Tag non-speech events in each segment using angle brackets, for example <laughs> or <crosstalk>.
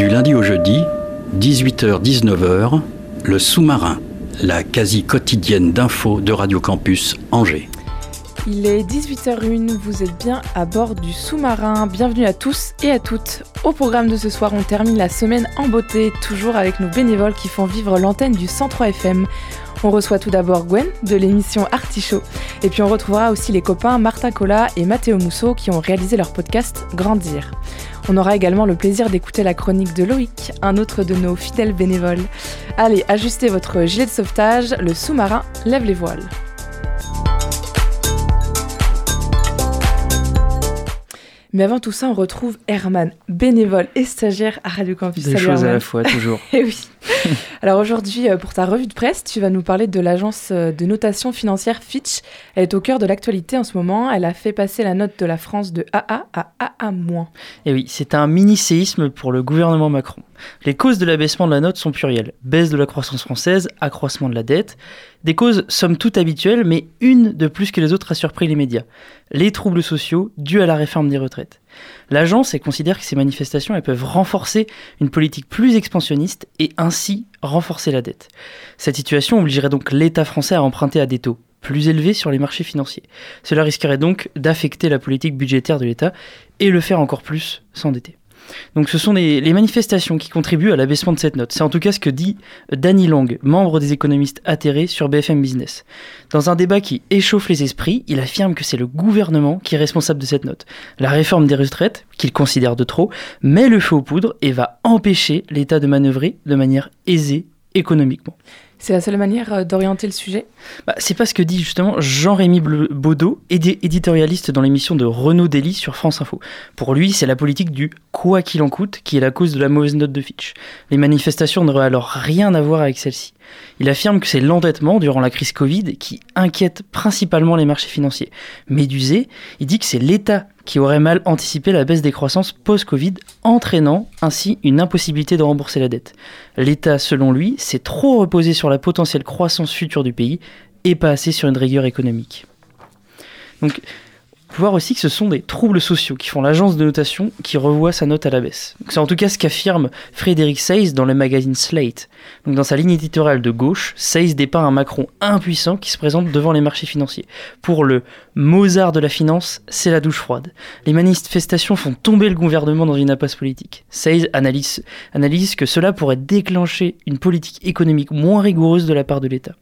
Du lundi au jeudi, 18h-19h, le sous-marin, la quasi quotidienne d'infos de Radio Campus Angers. Il est 18h01, vous êtes bien à bord du sous-marin. Bienvenue à tous et à toutes. Au programme de ce soir, on termine la semaine en beauté, toujours avec nos bénévoles qui font vivre l'antenne du 103 FM. On reçoit tout d'abord Gwen de l'émission Artichaut. Et puis on retrouvera aussi les copains Martin Cola et Mathéo Mousseau qui ont réalisé leur podcast Grandir. On aura également le plaisir d'écouter la chronique de Loïc, un autre de nos fidèles bénévoles. Allez, ajustez votre gilet de sauvetage, le sous-marin lève les voiles. Mais avant tout ça, on retrouve Herman, bénévole et stagiaire à Radio Campus. Des Salut, choses à la fois, toujours. <laughs> Eh oui. <laughs> Alors aujourd'hui, euh, pour ta revue de presse, tu vas nous parler de l'agence euh, de notation financière Fitch. Elle est au cœur de l'actualité en ce moment. Elle a fait passer la note de la France de AA à AA-. Et oui, c'est un mini-séisme pour le gouvernement Macron. Les causes de l'abaissement de la note sont plurielles. Baisse de la croissance française, accroissement de la dette. Des causes somme toute habituelles, mais une de plus que les autres a surpris les médias. Les troubles sociaux dus à la réforme des retraites. L'agence considère que ces manifestations peuvent renforcer une politique plus expansionniste et ainsi renforcer la dette. Cette situation obligerait donc l'État français à emprunter à des taux plus élevés sur les marchés financiers. Cela risquerait donc d'affecter la politique budgétaire de l'État et le faire encore plus s'endetter. Donc ce sont les, manifestations qui contribuent à l'abaissement de cette note. C'est en tout cas ce que dit Danny Lang, membre des économistes atterrés sur BFM Business. Dans un débat qui échauffe les esprits, il affirme que c'est le gouvernement qui est responsable de cette note. La réforme des retraites, qu'il considère de trop, met le feu aux poudres et va empêcher l'État de manœuvrer de manière aisée économiquement. C'est la seule manière euh, d'orienter le sujet. Bah, c'est pas ce que dit justement Jean-Rémy Baudot, édi- éditorialiste dans l'émission de Renaud Dely sur France Info. Pour lui, c'est la politique du quoi qu'il en coûte qui est la cause de la mauvaise note de Fitch. Les manifestations n'auraient alors rien à voir avec celle-ci. Il affirme que c'est l'endettement durant la crise Covid qui inquiète principalement les marchés financiers. Médusé, il dit que c'est l'État qui aurait mal anticipé la baisse des croissances post-Covid, entraînant ainsi une impossibilité de rembourser la dette. L'État, selon lui, s'est trop reposé sur la potentielle croissance future du pays et pas assez sur une rigueur économique. Faut voir aussi que ce sont des troubles sociaux qui font l'agence de notation qui revoit sa note à la baisse. C'est en tout cas ce qu'affirme Frédéric Seyss dans le magazine Slate. Dans sa ligne éditoriale de gauche, Seyss dépeint un Macron impuissant qui se présente devant les marchés financiers. Pour le Mozart de la finance, c'est la douche froide. Les manifestations font tomber le gouvernement dans une impasse politique. Seyss analyse que cela pourrait déclencher une politique économique moins rigoureuse de la part de l'État.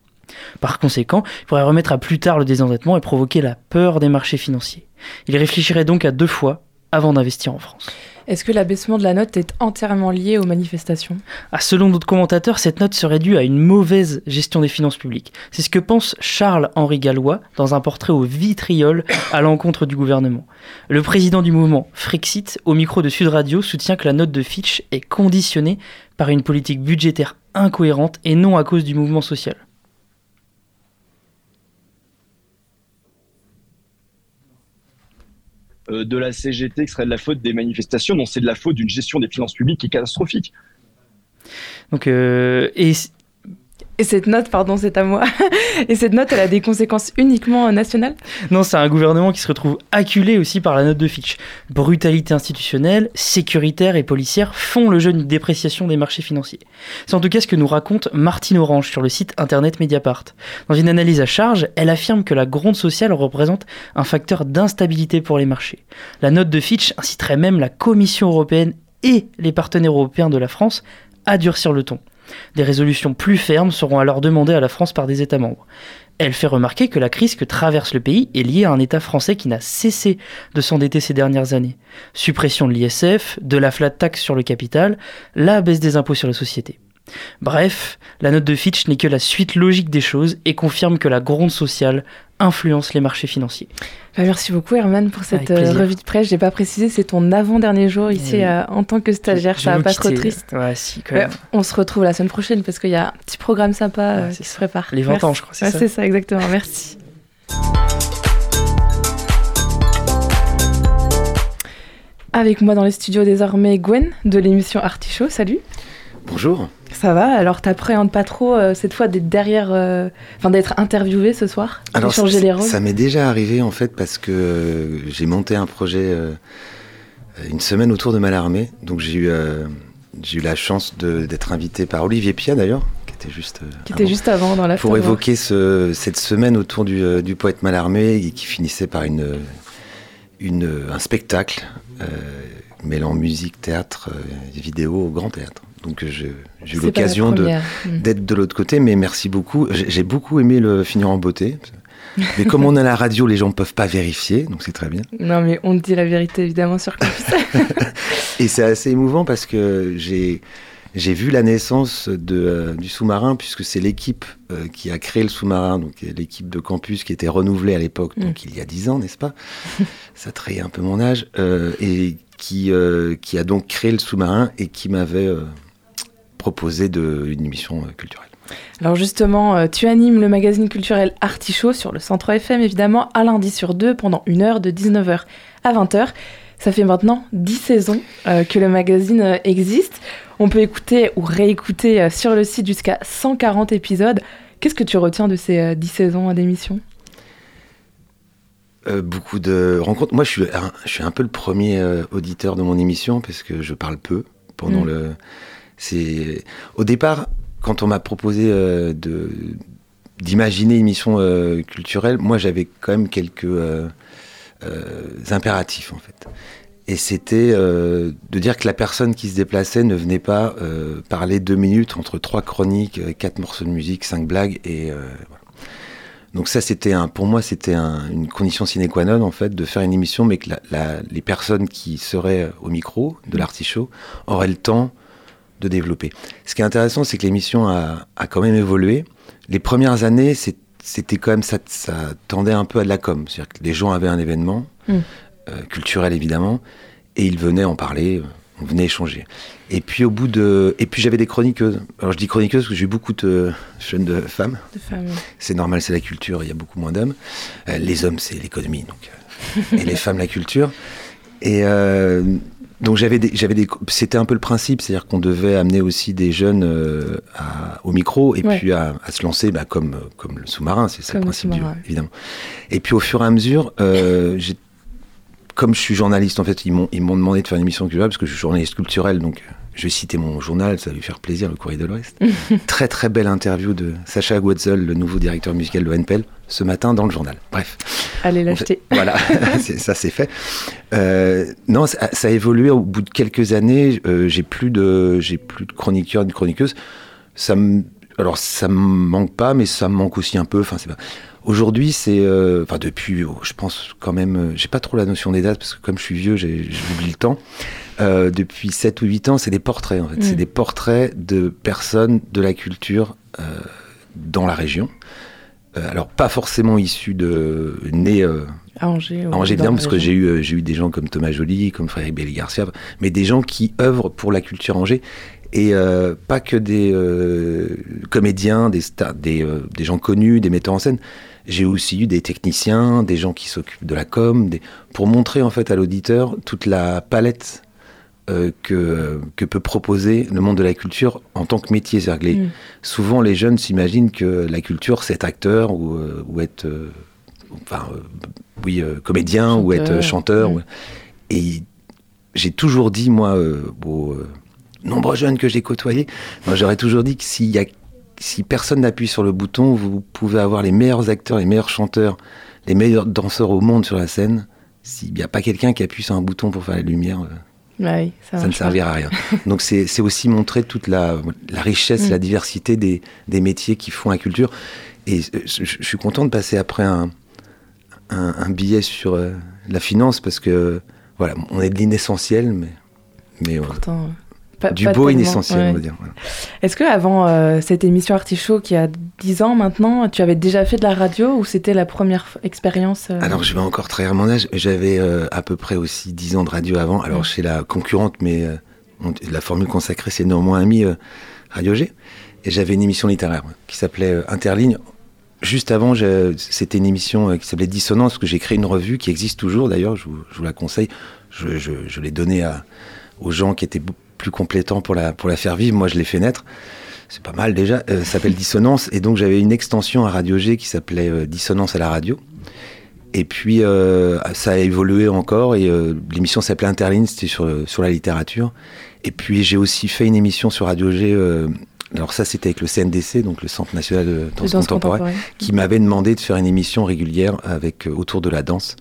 Par conséquent, il pourrait remettre à plus tard le désendettement et provoquer la peur des marchés financiers. Il réfléchirait donc à deux fois avant d'investir en France. Est-ce que l'abaissement de la note est entièrement lié aux manifestations? Ah, selon d'autres commentateurs, cette note serait due à une mauvaise gestion des finances publiques. C'est ce que pense Charles-Henri Gallois dans un portrait au vitriol à l'encontre du gouvernement. Le président du mouvement Frexit, au micro de Sud Radio, soutient que la note de Fitch est conditionnée par une politique budgétaire incohérente et non à cause du mouvement social. De la CGT qui serait de la faute des manifestations. Non, c'est de la faute d'une gestion des finances publiques qui est catastrophique. Donc, euh, et Et cette note, pardon, c'est à moi. <laughs> Et cette note, elle a des conséquences uniquement nationales? Non, c'est un gouvernement qui se retrouve acculé aussi par la note de Fitch. Brutalité institutionnelle, sécuritaire et policière font le jeu d'une dépréciation des marchés financiers. C'est en tout cas ce que nous raconte Martine Orange sur le site internet Mediapart. Dans une analyse à charge, elle affirme que la gronde sociale représente un facteur d'instabilité pour les marchés. La note de Fitch inciterait même la Commission européenne et les partenaires européens de la France à durcir le ton. Des résolutions plus fermes seront alors demandées à la France par des États membres. Elle fait remarquer que la crise que traverse le pays est liée à un État français qui n'a cessé de s'endetter ces dernières années. Suppression de l'ISF, de la flat tax sur le capital, la baisse des impôts sur la société. Bref, la note de Fitch n'est que la suite logique des choses et confirme que la gronde sociale influence les marchés financiers. Bah, merci beaucoup Herman pour cette euh, revue de presse. J'ai pas précisé, c'est ton avant-dernier jour ici Oui. euh, en tant que stagiaire. Je Ça va pas trop quitter. triste. Ouais, si, quand Ouais, même. on se retrouve la semaine prochaine parce qu'il y a un petit programme sympa euh, qui se prépare. Les 20 Merci. ans, je crois, c'est Ouais, ça c'est ça, exactement. Merci. Avec moi dans les studios désormais Gwen de l'émission Artichaut. Salut. Bonjour. Ça va Alors t'appréhendes pas trop euh, cette fois d'être derrière, euh, enfin d'être interviewé ce soir Alors changer ça, les rôles? ça m'est déjà arrivé en fait parce que euh, j'ai monté un projet une semaine autour de Malarmé. Donc j'ai eu, j'ai eu la chance d'être invité par Olivier Pia d'ailleurs, qui était juste, Qui était avant, juste avant dans la pour évoquer ce- cette semaine autour du, du poète Malarmé et qui finissait par une, une, un spectacle mêlant musique, théâtre, et vidéo au grand théâtre. Donc euh, j'ai eu l'occasion de, Mm. d'être de l'autre côté, mais merci beaucoup. J'ai beaucoup aimé le finir en beauté. Mais comme on est à la radio, les gens ne peuvent pas vérifier, donc c'est très bien. Non mais on dit la vérité évidemment sur Campus. <laughs> Et c'est assez émouvant parce que j'ai j'ai vu la naissance de, euh, du sous-marin, puisque c'est l'équipe euh, qui a créé le sous-marin, donc l'équipe de campus qui était renouvelée à l'époque, Mm. donc il y a dix ans, n'est-ce pas? <laughs> Ça trahit un peu mon âge, euh, et qui, qui a donc créé le sous-marin et qui m'avait proposé de, une émission euh, culturelle. Alors justement, euh, tu animes le magazine culturel Artichaut sur le Centre FM, évidemment, à lundi sur deux, pendant une heure de 19h à 20h. Ça fait maintenant 10 saisons euh, que le magazine existe. On peut écouter ou réécouter sur le site jusqu'à 140 épisodes. Qu'est-ce que tu retiens de ces euh, 10 saisons d'émission Euh, beaucoup de rencontres. Moi, je suis un, je suis un peu le premier euh, auditeur de mon émission parce que je parle peu pendant Mm. le. C'est au départ quand on m'a proposé euh, d'imaginer une émission euh, culturelle. Moi, j'avais quand même quelques euh, impératifs en fait. Et c'était de dire que la personne qui se déplaçait ne venait pas parler deux minutes entre trois chroniques, quatre morceaux de musique, cinq blagues et. Donc ça, c'était un, pour moi, c'était un- une condition sine qua non en fait de faire une émission, mais que les personnes qui seraient au micro de l'artichaut auraient le temps de développer. Ce qui est intéressant, c'est que l'émission a, a quand même évolué. Les premières années, c'était quand même ça, ça tendait un peu à de la com, c'est-à-dire que les gens avaient un événement Mm. euh, culturel évidemment, et ils venaient en parler. euh, On venait échanger. Et puis au bout de, et puis j'avais des chroniqueuses. Alors je dis chroniqueuses parce que j'ai eu beaucoup de jeunes de femmes. de femmes C'est normal, c'est la culture, il y a beaucoup moins d'hommes. Euh, les hommes, c'est l'économie, donc. et les <laughs> femmes, la culture. Et euh, donc j'avais des, j'avais des, c'était un peu le principe, c'est-à-dire qu'on devait amener aussi des jeunes euh, à- au micro et Ouais. puis à, à se lancer, bah, comme comme le sous-marin, c'est ça le le principe, du, sous-marin, ouais. évidemment. Et puis au fur et à mesure, euh, j'ai comme je suis journaliste, en fait, ils m'ont, ils m'ont demandé de faire une émission culturelle parce que je suis journaliste culturel, donc euh, je vais citer mon journal, ça va lui faire plaisir, le Courrier de l'Ouest. <laughs> très très belle interview de Sacha Guetzel, le nouveau directeur musical de NPL, ce matin dans le journal. Bref. Allez l'acheter. voilà, <laughs> ça c'est fait. Euh, non, ça, ça a évolué au bout de quelques années. euh, j'ai plus de, j'ai plus de chroniqueurs ni de chroniqueuses. Ça me, alors ça me manque pas, mais ça me manque aussi un peu. Enfin, c'est pas. Aujourd'hui, c'est, euh, enfin depuis, oh, je pense quand même, euh, j'ai pas trop la notion des dates parce que comme je suis vieux, j'oublie le temps. Euh, depuis 7 ou 8 ans, c'est des portraits en fait. Mm. C'est des portraits de personnes de la culture euh, dans la région. Euh, alors pas forcément issus de nés euh, À Angers. ou à Angers la parce que j'ai eu euh, j'ai eu des gens comme Thomas Joly, comme Frédéric Belli Garcia, mais des gens qui œuvrent pour la culture Angers et euh, pas que des euh, comédiens, des stars, des, euh, des gens connus, des metteurs en scène. J'ai aussi eu des techniciens, des gens qui s'occupent de la com, des, pour montrer en fait à l'auditeur toute la palette euh, que, que peut proposer le monde de la culture en tant que métier. C'est-à-dire que les- Mm. souvent les jeunes s'imaginent que la culture c'est être acteur ou, euh, ou être euh, enfin oui comédien ou être chanteur Mm. ou- et j'ai toujours dit moi aux nombreux jeunes que j'ai côtoyés moi j'aurais toujours dit que s'il y a si personne n'appuie sur le bouton vous pouvez avoir les meilleurs acteurs les meilleurs chanteurs les meilleurs danseurs au monde sur la scène s'il n'y a pas quelqu'un qui appuie sur un bouton pour faire la lumière oui, ça, ça ne servira à rien. Donc c'est aussi montrer toute la, la richesse, Mm. la diversité des, des métiers qui font la culture. Et euh, je, je suis content de passer après un, un, un billet sur euh, la finance parce que voilà, on est de l'inessentiel, mais, mais Pourtant, Pas- du pas beau inessentiel, ouais. on va dire. voilà. Est-ce que avant euh, cette émission Artichaut qui a 10 ans maintenant, tu avais déjà fait de la radio ou c'était la première expérience euh, Alors, je vais encore trahir mon âge. J'avais euh, à peu près aussi 10 ans de radio avant. Alors, chez la concurrente, mais on- la formule consacrée, c'est néanmoins ami Radio G. Et j'avais une émission littéraire ouais, qui s'appelait Interligne. Juste avant, c'était une émission qui s'appelait Dissonance, parce que j'ai créé une revue qui existe toujours d'ailleurs, je, vous- je vous la conseille. Je, je- je l'ai donnée aux gens qui étaient plus complétents pour la, pour la faire vivre. Moi, je l'ai fait naître. C'est pas mal déjà. Euh, ça s'appelle Dissonance. Et donc, j'avais une extension à Radio G qui s'appelait euh, Dissonance à la radio. Et puis, euh, ça a évolué encore. Et l'émission s'appelait Interline, c'était sur, sur la littérature. Et puis, j'ai aussi fait une émission sur Radio G. alors, ça, c'était avec le CNDC, donc le Centre national de danse danse contemporaine contemporaine qui m'avait demandé de faire une émission régulière avec autour de la danse.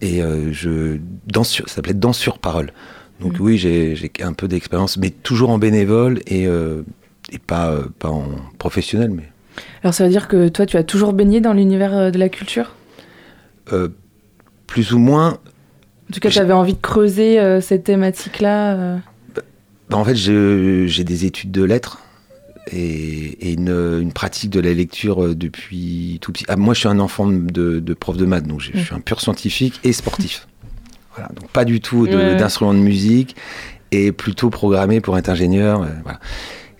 Et je danse sur, ça s'appelait Danse sur parole. Donc Mhm. oui, j'ai un peu d'expérience, mais toujours en bénévole et, euh, et pas, euh, pas en professionnel. Mais Alors ça veut dire que toi tu as toujours baigné dans l'univers euh, de la culture? Euh, plus ou moins, En tout cas, tu avais envie de creuser cette thématique-là bah, en fait, j'ai des études de lettres et, et une, une pratique de la lecture depuis tout petit. Ah, moi, je suis un enfant de, de prof de maths, donc je, je suis un pur scientifique et sportif. <laughs> Voilà, donc pas du tout de- Ouais, ouais. d'instrument de musique et plutôt programmé pour être ingénieur. euh, voilà.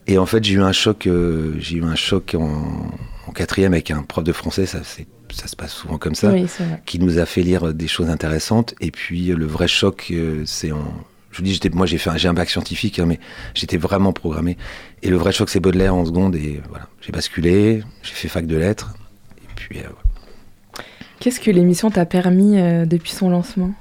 Et en fait, j'ai eu un choc. euh, j'ai eu un choc en, en quatrième avec un prof de français. Ça, se passe souvent comme ça Oui, qui nous a fait lire des choses intéressantes. Et puis euh, le vrai choc, euh, c'est en. Je vous dis, j'étais, moi j'ai fait, un- j'ai un bac scientifique, hein, mais j'étais vraiment programmé. Et le vrai choc, c'est Baudelaire en seconde. Et voilà, j'ai basculé, j'ai fait fac de lettres. Et puis euh, voilà. Qu'est-ce que l'émission t'a permis euh, depuis son lancement?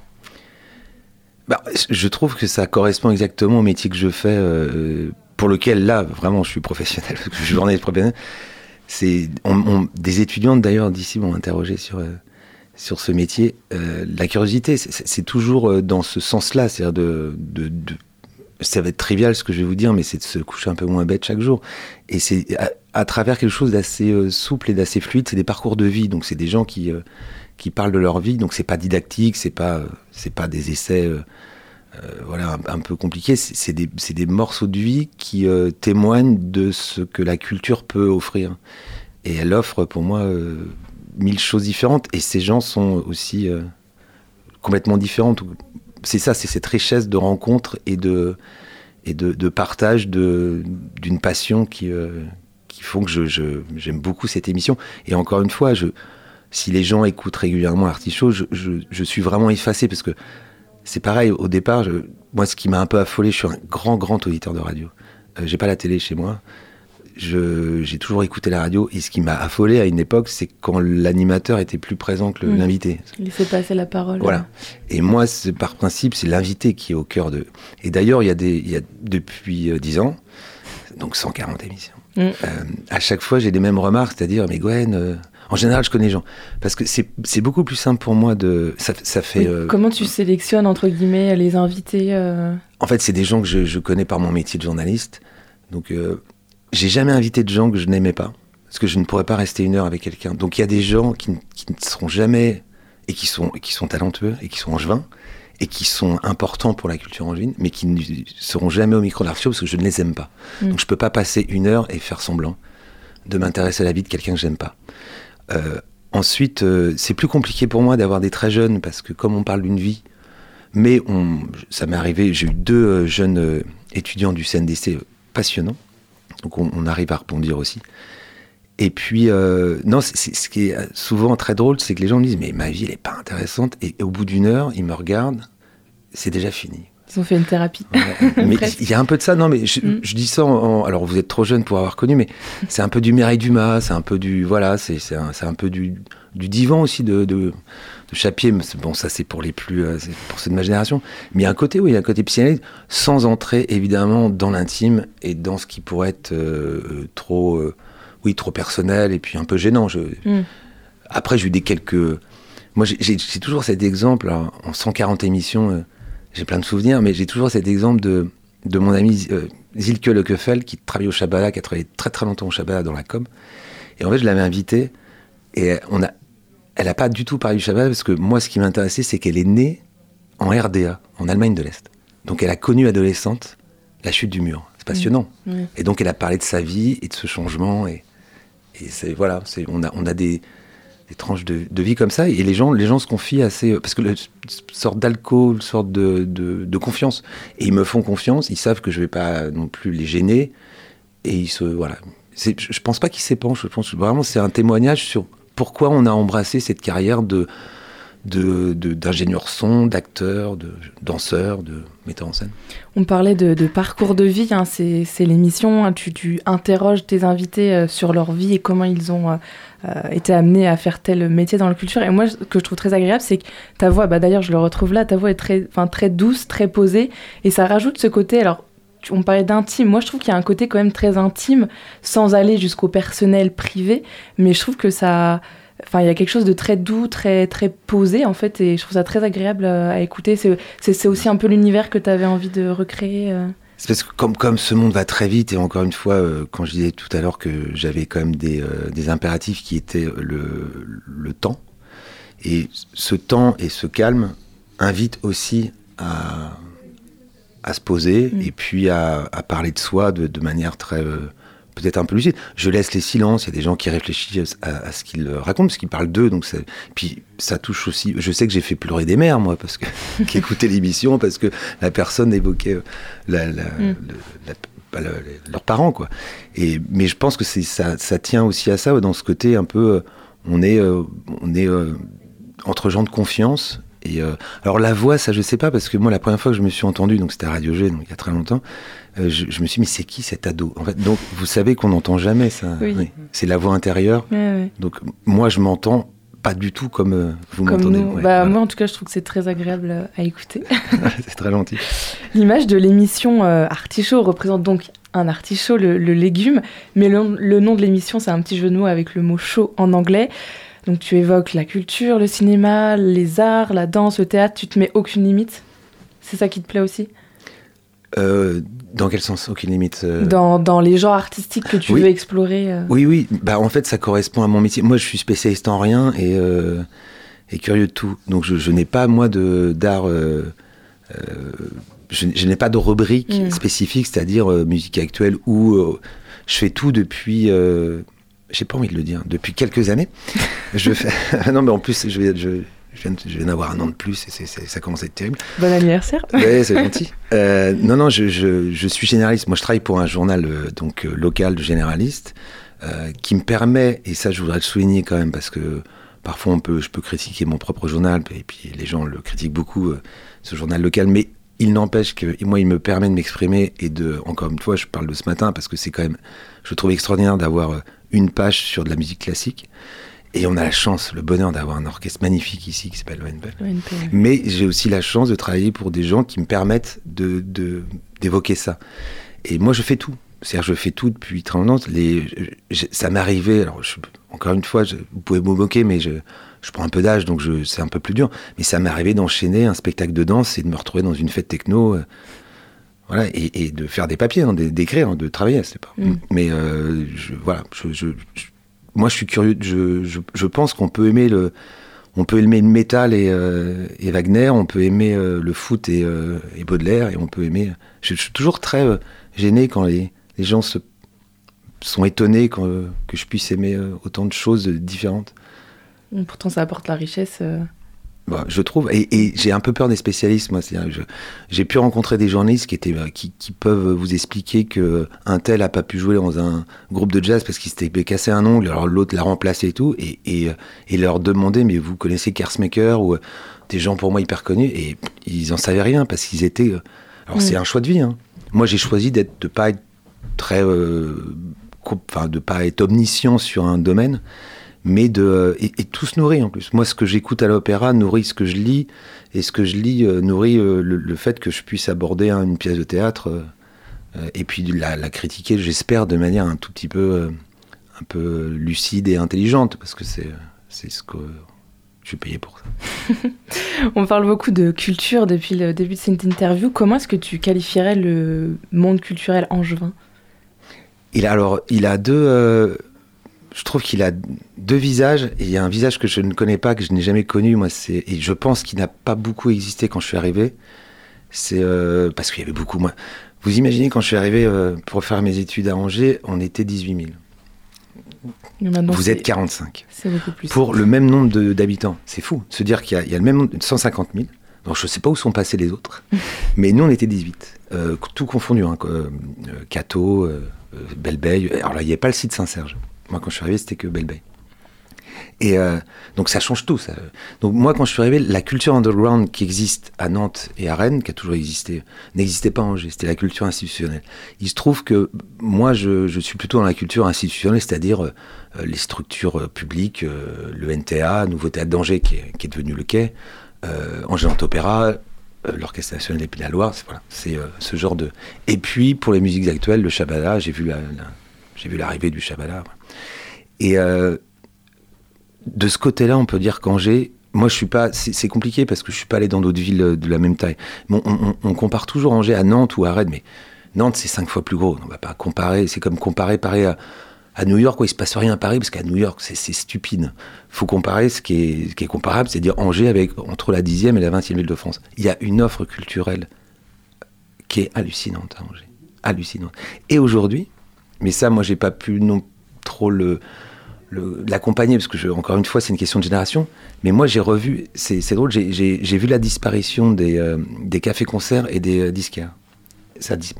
Bah, je trouve que ça correspond exactement au métier que je fais, euh, pour lequel là, vraiment, je suis professionnel, <laughs> parce que je suis journaliste professionnel. Des étudiantes d'ailleurs d'ici m'ont interrogé sur, euh, sur ce métier. Euh, la curiosité, c'est- toujours dans ce sens-là, c'est-à-dire de, ça va être trivial ce que je vais vous dire, mais c'est de se coucher un peu moins bête chaque jour. Et c'est à, travers quelque chose d'assez souple et d'assez fluide, c'est des parcours de vie. Donc c'est des gens qui, qui parlent de leur vie. Donc c'est pas didactique, c'est pas, euh, c'est pas des essais. euh, euh, voilà, un, peu compliqués. C'est des, des morceaux de vie qui témoignent de ce que la culture peut offrir. Et elle offre pour moi mille choses différentes. Et ces gens sont aussi complètement différents. C'est ça, c'est cette richesse de rencontres et de, et de, de partage d'une passion qui, qui font que je- j'aime beaucoup cette émission. Et encore une fois, je, si les gens écoutent régulièrement Artichaut, je, je, je suis vraiment effacé parce que c'est pareil, au départ, je- moi, ce qui m'a un peu affolé, je suis un grand, grand auditeur de radio. Euh, j'ai pas la télé chez moi. J'ai toujours écouté la radio. Et ce qui m'a affolé à une époque, c'est quand l'animateur était plus présent que Mhm. l'invité. Laisser passer la parole. Voilà. Et moi, par principe, c'est l'invité qui est au cœur de. Et d'ailleurs, il y a des, il y a depuis euh, 10 ans, donc 140 émissions. Mm. Euh, à chaque fois, j'ai les mêmes remarques, c'est-à-dire, mais Gwen, euh, en général, je connais les gens, parce que c'est beaucoup plus simple pour moi de. Ça, ça fait. Oui, euh, Comment tu sélectionnes, entre guillemets, les invités euh, en fait, c'est des gens que je, je connais par mon métier de journaliste. Donc, euh, j'ai jamais invité de gens que je n'aimais pas. Parce que je ne pourrais pas rester une heure avec quelqu'un. Donc, il y a des gens qui, ne- qui ne seront jamais. et qui sont, qui sont talentueux, et qui sont angevins, et qui sont importants pour la culture angevine, mais qui ne seront jamais au micro d'Artio parce que je ne les aime pas. Mm. Donc, je peux pas passer une heure et faire semblant de m'intéresser à la vie de quelqu'un que j'aime pas. Euh, ensuite, euh, c'est plus compliqué pour moi d'avoir des très jeunes parce que comme on parle d'une vie, mais on, ça m'est arrivé, j'ai eu deux euh, jeunes étudiants du CNDC passionnants, donc on, arrive à rebondir aussi. Et puis, non, ce qui est souvent très drôle, c'est que les gens me disent Mais ma vie, elle n'est pas intéressante. Et, au bout d'une heure, ils me regardent, c'est déjà fini. Ils ont fait une thérapie. Ouais. <laughs> mais il y a un peu de ça, non, mais je, Mm. je dis ça en, en- Alors, vous êtes trop jeune pour avoir connu, mais c'est un peu du Mireille Dumas, c'est un peu du. Voilà, c'est un, un peu du, du divan aussi de, de, de Chapier. Bon, ça, c'est pour les plus. euh, pour ceux de ma génération. Mais il y a un côté, oui, il y a un côté psychanalyse, sans entrer évidemment dans l'intime et dans ce qui pourrait être euh, euh, trop. euh, oui, trop personnel et puis un peu gênant. Je, Mm. après, j'ai eu des quelques. Moi, j'ai- toujours cet exemple, alors, en 140 émissions, euh, j'ai plein de souvenirs, mais j'ai toujours cet exemple de, de mon ami euh, Zilke Lequefel, qui travaille au Shabbat, qui a travaillé très très longtemps au Shabbat dans la com. Et en fait, je l'avais invitée, et on a, elle n'a pas du tout parlé du Shabbat, parce que moi, ce qui m'intéressait, c'est qu'elle est née en RDA, en Allemagne de l'Est. Donc, elle a connu adolescente la chute du mur. C'est passionnant. Mmh. Ouais. Et donc elle a parlé de sa vie et de ce changement et, et c'est voilà, c'est on a on a des, des tranches de, de vie comme ça et les gens les gens se confient assez parce que le sorte d'alcool, sorte de, de, de confiance et ils me font confiance, ils savent que je vais pas non plus les gêner et ils se voilà. Je pense pas qu'ils s'épanchent, je pense vraiment c'est un témoignage sur pourquoi on a embrassé cette carrière de de, de- d'ingénieur son, d'acteur, de danseur, de metteur en scène. On parlait de, de parcours de vie, hein, c'est l'émission, hein, tu, tu interroges tes invités euh, sur leur vie et comment ils ont euh, euh, été amenés à faire tel métier dans la culture. Et moi, ce que je trouve très agréable, c'est que ta voix, bah, d'ailleurs je le retrouve là, ta voix est très, très douce, très posée, et ça rajoute ce côté, alors on parlait d'intime, moi je trouve qu'il y a un côté quand même très intime, sans aller jusqu'au personnel privé, mais je trouve que ça... Enfin, il y a quelque chose de très doux, très, très posé, en fait, et je trouve ça très agréable euh, à écouter. C'est aussi un peu l'univers que tu avais envie de recréer. C'est parce que comme, comme ce monde va très vite, et encore une fois, euh, quand je disais tout à l'heure que j'avais quand même des, euh, des impératifs qui étaient le, le temps, et ce temps et ce calme invitent aussi à, à se poser Mm. et puis à, à parler de soi de, de manière très... euh, peut-être un peu lucide. Je laisse les silences, il y a des gens qui réfléchissent à, à ce qu'ils racontent, parce qu'ils parlent d'eux, donc puis ça touche aussi... Je sais que j'ai fait pleurer des mères, moi, parce que <laughs> qui écoutaient l'émission, parce que la personne évoquait euh, la, la- Mm. le- la- pas le- les- leurs parents, quoi. Et, mais je pense que ça, ça tient aussi à ça, dans ce côté un peu... euh, on est, euh, on est euh, entre gens de confiance. Et euh, alors la voix, ça je sais pas parce que moi la première fois que je me suis entendu, donc c'était à Radio G, donc il y a très longtemps, euh, je, je me suis dit mais c'est qui cet ado? En fait, donc vous savez qu'on n'entend jamais ça. Oui. C'est la voix intérieure. Ouais, ouais. Donc moi je m'entends pas du tout comme euh, vous m'entendez. Ouais, bah, voilà. Moi, en tout cas, je trouve que c'est très agréable à écouter. <laughs> c'est très gentil. L'image de l'émission Artichaut représente donc un artichaut, le, le légume, mais le, le nom de l'émission, c'est un petit jeu de mots avec le mot chaud en anglais. Donc tu évoques la culture, le cinéma, les arts, la danse, le théâtre, tu te mets aucune limite? C'est ça qui te plaît aussi? Euh, dans quel sens? Aucune limite. euh, dans, dans les genres artistiques que tu oui. veux explorer euh? Oui, oui. Bah, en fait, ça correspond à mon métier. Moi, je suis spécialiste en rien et, et curieux de tout. Donc, je, je n'ai pas, moi, d'art. je, je n'ai pas de rubrique Mm. spécifique, c'est-à-dire musique actuelle, où je fais tout depuis. J'ai pas envie de le dire, depuis quelques années. je fais. <laughs> non, mais en plus, je, vais- je, je viens, d'avoir un an de plus et ça commence à être terrible. Bon anniversaire Ouais, c'est gentil. Euh, non, non, je, je, je suis généraliste. Moi, je travaille pour un journal euh, donc euh, local de généraliste qui me permet, et ça, je voudrais le souligner quand même parce que parfois on peut, je peux critiquer mon propre journal et puis les gens le critiquent beaucoup, ce journal local, mais il n'empêche que moi, il me permet de m'exprimer et de, encore une fois, je parle de ce matin parce que c'est quand même, je trouve extraordinaire d'avoir une page sur de la musique classique. Et on a la chance, le bonheur d'avoir un orchestre magnifique ici qui s'appelle l'ONPL. ONPL. Mais j'ai aussi la chance de travailler pour des gens qui me permettent de, de- d'évoquer ça. Et moi, je fais tout. C'est-à-dire, je fais tout depuis très longtemps. Les, je- ça m'est arrivé, alors je- encore une fois, je- vous pouvez me moquer, mais je, je prends un peu d'âge, donc c'est un peu plus dur. Mais ça m'est arrivé d'enchaîner un spectacle de danse et de me retrouver dans une fête techno. euh, voilà, et, et de faire des papiers, hein, d'é- d'écrire, hein, de travailler, c'est pas. Mm. Mais euh, je, voilà, je, je- je- moi je suis curieux, je, pense qu'on peut aimer le, on peut aimer le métal et, euh, et Wagner, on peut aimer euh, le foot et, euh, et Baudelaire, et on peut aimer. Je, je suis toujours très gêné quand les, les gens se, sont étonnés quand, que je puisse aimer autant de choses différentes. Pourtant, ça apporte la richesse. Euh. Bah, je trouve, et, et j'ai un peu peur des spécialistes, moi. J'ai pu rencontrer des journalistes qui étaient, euh, qui, qui peuvent vous expliquer que un tel a pas pu jouer dans un groupe de jazz parce qu'il s'était cassé un ongle, alors l'autre l'a remplacé et tout, et, et, euh, et leur demander, mais vous connaissez Kersmaker ou euh, des gens pour moi hyper connus, et ils en savaient rien parce qu'ils étaient. euh, alors Mm. c'est un choix de vie. Hein. Moi, j'ai choisi d'être, de pas être très, euh, enfin, de pas être omniscient sur un domaine mais de et, et tout se nourrit en plus. Moi, ce que j'écoute à l'opéra nourrit ce que je lis, et ce que je lis euh, nourrit euh, le, le fait que je puisse aborder hein, une pièce de théâtre euh, euh, et puis la, la critiquer, j'espère, de manière un tout petit peu euh, un peu lucide et intelligente, parce que c'est c'est ce que je suis payé pour ça. <laughs> On parle beaucoup de culture depuis le début de cette interview. Comment est-ce que tu qualifierais le monde culturel angevin? Il a alors, il a deux. euh, je trouve qu'il a deux visages. Et il y a un visage que je ne connais pas, que je n'ai jamais connu. Moi, c'est et je pense qu'il n'a pas beaucoup existé quand je suis arrivé. C'est euh, parce qu'il y avait beaucoup moins. Vous imaginez, quand je suis arrivé euh, pour faire mes études à Angers, on était 18 000. Mais maintenant, Vous êtes 45. C'est beaucoup plus. Pour le même nombre d'habitants. C'est fou. Se dire qu'il y, a- il y a le même nombre, 150 000. Donc je ne sais pas où sont passés les autres. <laughs> mais nous, on était 18. Euh, tout confondu. Hein, Cato, Belle-Beille. Alors là, il n'y avait pas le site Saint-Serge. Moi, quand je suis arrivé, c'était que Belle-Beille. Et euh, donc ça change tout. Donc moi, quand je suis arrivé, la culture underground qui existe à Nantes et à Rennes, qui a toujours existé, n'existait pas à Angers. C'était la culture institutionnelle. Il se trouve que moi, je, suis plutôt dans la culture institutionnelle, c'est-à-dire euh, les structures euh, publiques, le NTA, Nouveau Théâtre d'Angers, qui, est- qui est devenu le Quai, Angers Nantes Opéra, l'Orchestre National des Pays de la Loire, c'est ce genre de... Et puis, pour les musiques actuelles, le Shabada, j'ai vu, la- j'ai vu l'arrivée du voilà. Et euh, de ce côté-là, on peut dire qu'Angers, moi je suis pas, c'est compliqué parce que je suis pas allé dans d'autres villes euh, de la même taille. On, compare toujours Angers à Nantes ou à Rennes, mais Nantes c'est cinq fois plus gros. On va pas comparer, c'est comme comparer Paris à, New York, où il se passe rien à Paris parce qu'à New York c'est stupide. Faut comparer ce qui est, ce qui est comparable, c'est dire Angers avec entre la 10e et la 20e ville de France. Il y a une offre culturelle qui est hallucinante à Angers, hallucinante. Et aujourd'hui, mais ça moi j'ai pas pu non trop le l'accompagner, parce que je, encore une fois, c'est une question de génération. Mais moi, j'ai revu, c'est drôle, j'ai- vu la disparition des, euh, des cafés-concerts et des euh, disquaires. Ça, dis-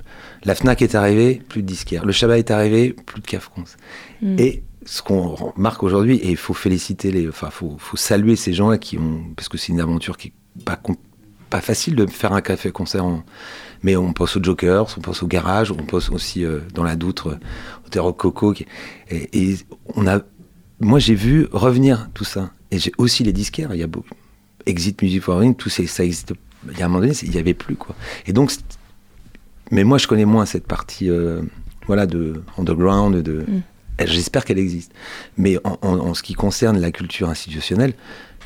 la Fnac est arrivée, plus de disquaires. Le Shabbat est arrivé, plus de café-concerts. Mm. Et ce qu'on remarque aujourd'hui, et il faut féliciter les, enfin, faut, faut saluer ces gens-là qui ont, parce que c'est une aventure qui est pas, pas facile de faire un café-concert en, mais on pense aux Jokers, on pense au Garage, on pense aussi euh, dans la Doutre, euh, au Terre Coco. qui- et, et on a, moi j'ai vu revenir tout ça. Et j'ai aussi les disquaires. Il y a beaucoup, Exit Music for Ring, tout ces- ça existe. Il y a un moment donné, il y avait plus quoi. Et donc, mais moi je connais moins cette partie, euh, voilà, de underground, de. Mm. J'espère qu'elle existe. Mais en, en- en ce qui concerne la culture institutionnelle,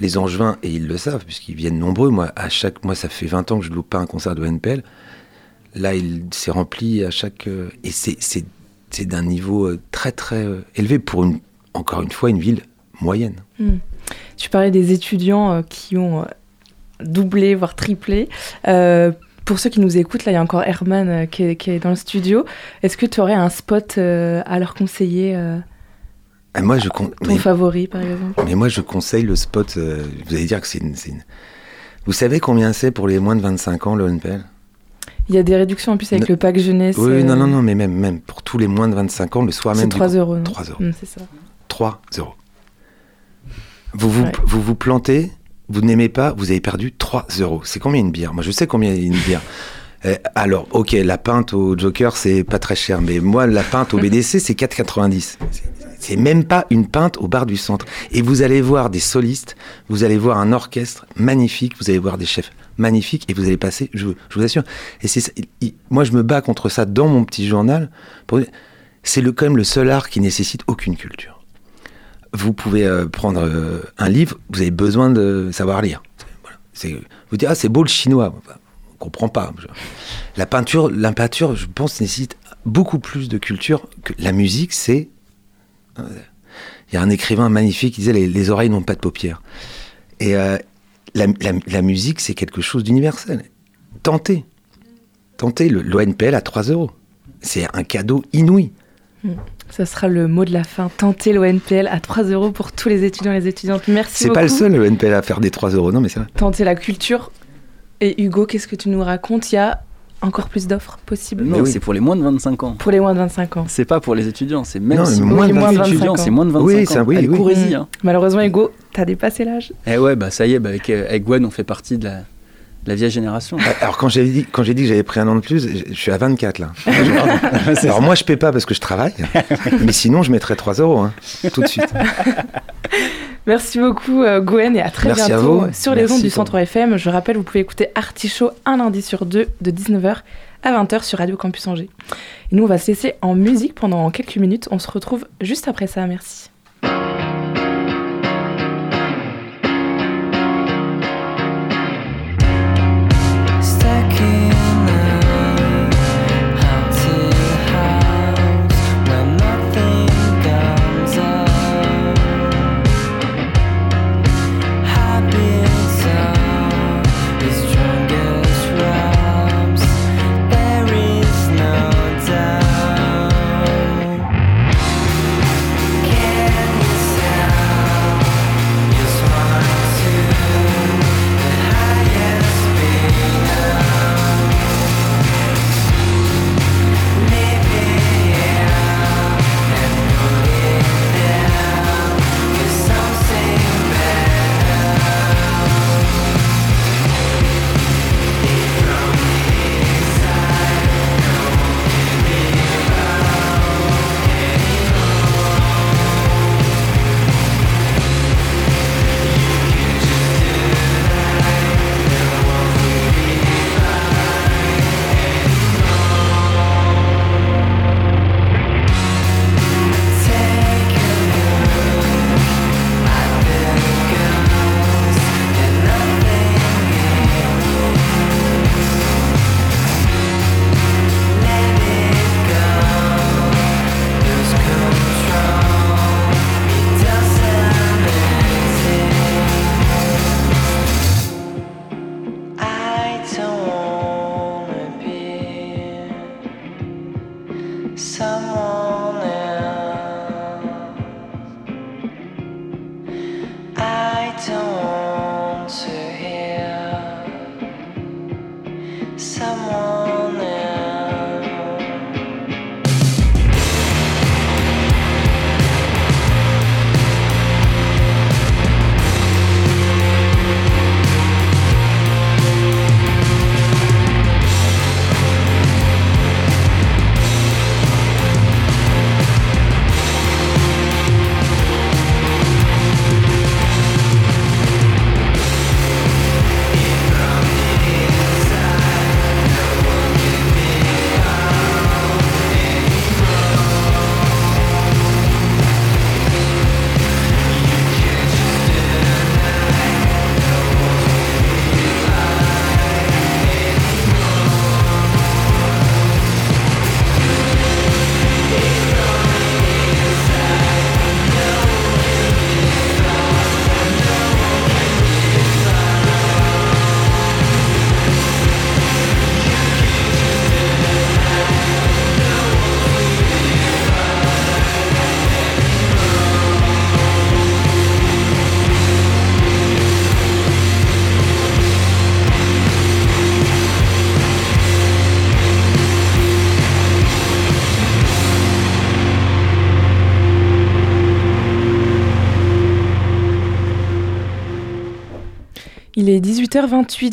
les Angevins, et ils le savent, puisqu'ils viennent nombreux, moi, à chaque, moi, ça fait 20 ans que je ne loupe pas un concert de NPL. Là, il s'est rempli à chaque. euh, et c'est- d'un niveau euh, très, très euh, élevé pour, une, encore une fois, une ville moyenne. Hmm. Tu parlais des étudiants qui ont doublé, voire triplé. Pour ceux qui nous écoutent, là, il y a encore Herman qui, est, qui est dans le studio. Est-ce que tu aurais un spot à leur conseiller Et moi, je, con- Ton mais, favori, par exemple mais moi, je conseille le spot. euh, vous allez dire que c'est une, c'est une- Vous savez combien c'est pour les moins de 25 ans, le NPL Il y a des réductions en plus avec Ne- le pack jeunesse. Oui, euh, non, non, non, mais même, même pour tous les moins de 25 ans, le soir C'est même. du 3 con- euros. non 3 euros. Hmm, c'est ça. 3 euros. Vous vous, Ouais. vous vous plantez, vous n'aimez pas, vous avez perdu 3 euros. C'est combien une bière? Moi, je sais combien une bière. <laughs> Euh, alors, ok, la pinte au Joker, c'est pas très cher, mais moi, la pinte au <laughs> BDC, c'est 4,90. C'est- même pas une pinte au bar du centre. Et vous allez voir des solistes, vous allez voir un orchestre magnifique, vous allez voir des chefs magnifiques, et vous allez passer, je, vous- je vous assure. Et c'est, moi, je me bats contre ça dans mon petit journal. C'est le, quand même le seul art qui nécessite aucune culture vous pouvez euh, prendre euh, un livre, vous avez besoin de savoir lire. Voilà. Vous dites, ah, c'est beau le chinois. Enfin, on comprend pas. La peinture, la peinture, je pense, nécessite beaucoup plus de culture que la musique, c'est. euh, Il y a un écrivain magnifique qui disait les, les oreilles n'ont pas de paupières. Et euh, la, la- la musique, c'est quelque chose d'universel. Tentez. Tentez l'ONPL à 3 euros. C'est un cadeau inouï. Ça sera le mot de la fin. Tentez l'ONPL à 3 euros pour tous les étudiants et les étudiantes. Merci C'est beaucoup. pas le seul, le NPL, à faire des 3 euros. Non, mais c'est vrai. Tenter la culture. Et Hugo, qu'est-ce que tu nous racontes? Il y a encore plus d'offres possibles? Non, oui. c'est pour les moins de 25 ans. pour les moins de 25 ans. C'est pas pour les étudiants, c'est même Non, si moins êtes de 25 étudiant, ans. c'est moins de 25 Oui, ans. ça, oui, Allez, oui. courez-y. Mm. Hein. Malheureusement, Hugo, t'as dépassé l'âge. Eh ouais, bah ça y est, bah avec, euh, avec Gwen, on fait partie de la, de la vieille génération. Alors quand j'ai dit, quand j'ai dit que j'avais pris un an de plus, je je suis à 24 là. <laughs> Alors moi je paie pas parce que je travaille, <laughs> mais sinon je mettrais 3 euros hein, tout de suite. <laughs> Merci beaucoup, euh, Gwen, et à très Merci bientôt vous. sur les Merci ondes du Centre FM. Je rappelle, vous pouvez écouter Artichaut un lundi sur deux de 19h à 20h sur Radio Campus Angers. Et nous, on va se laisser en musique pendant quelques minutes. On se retrouve juste après ça. Merci.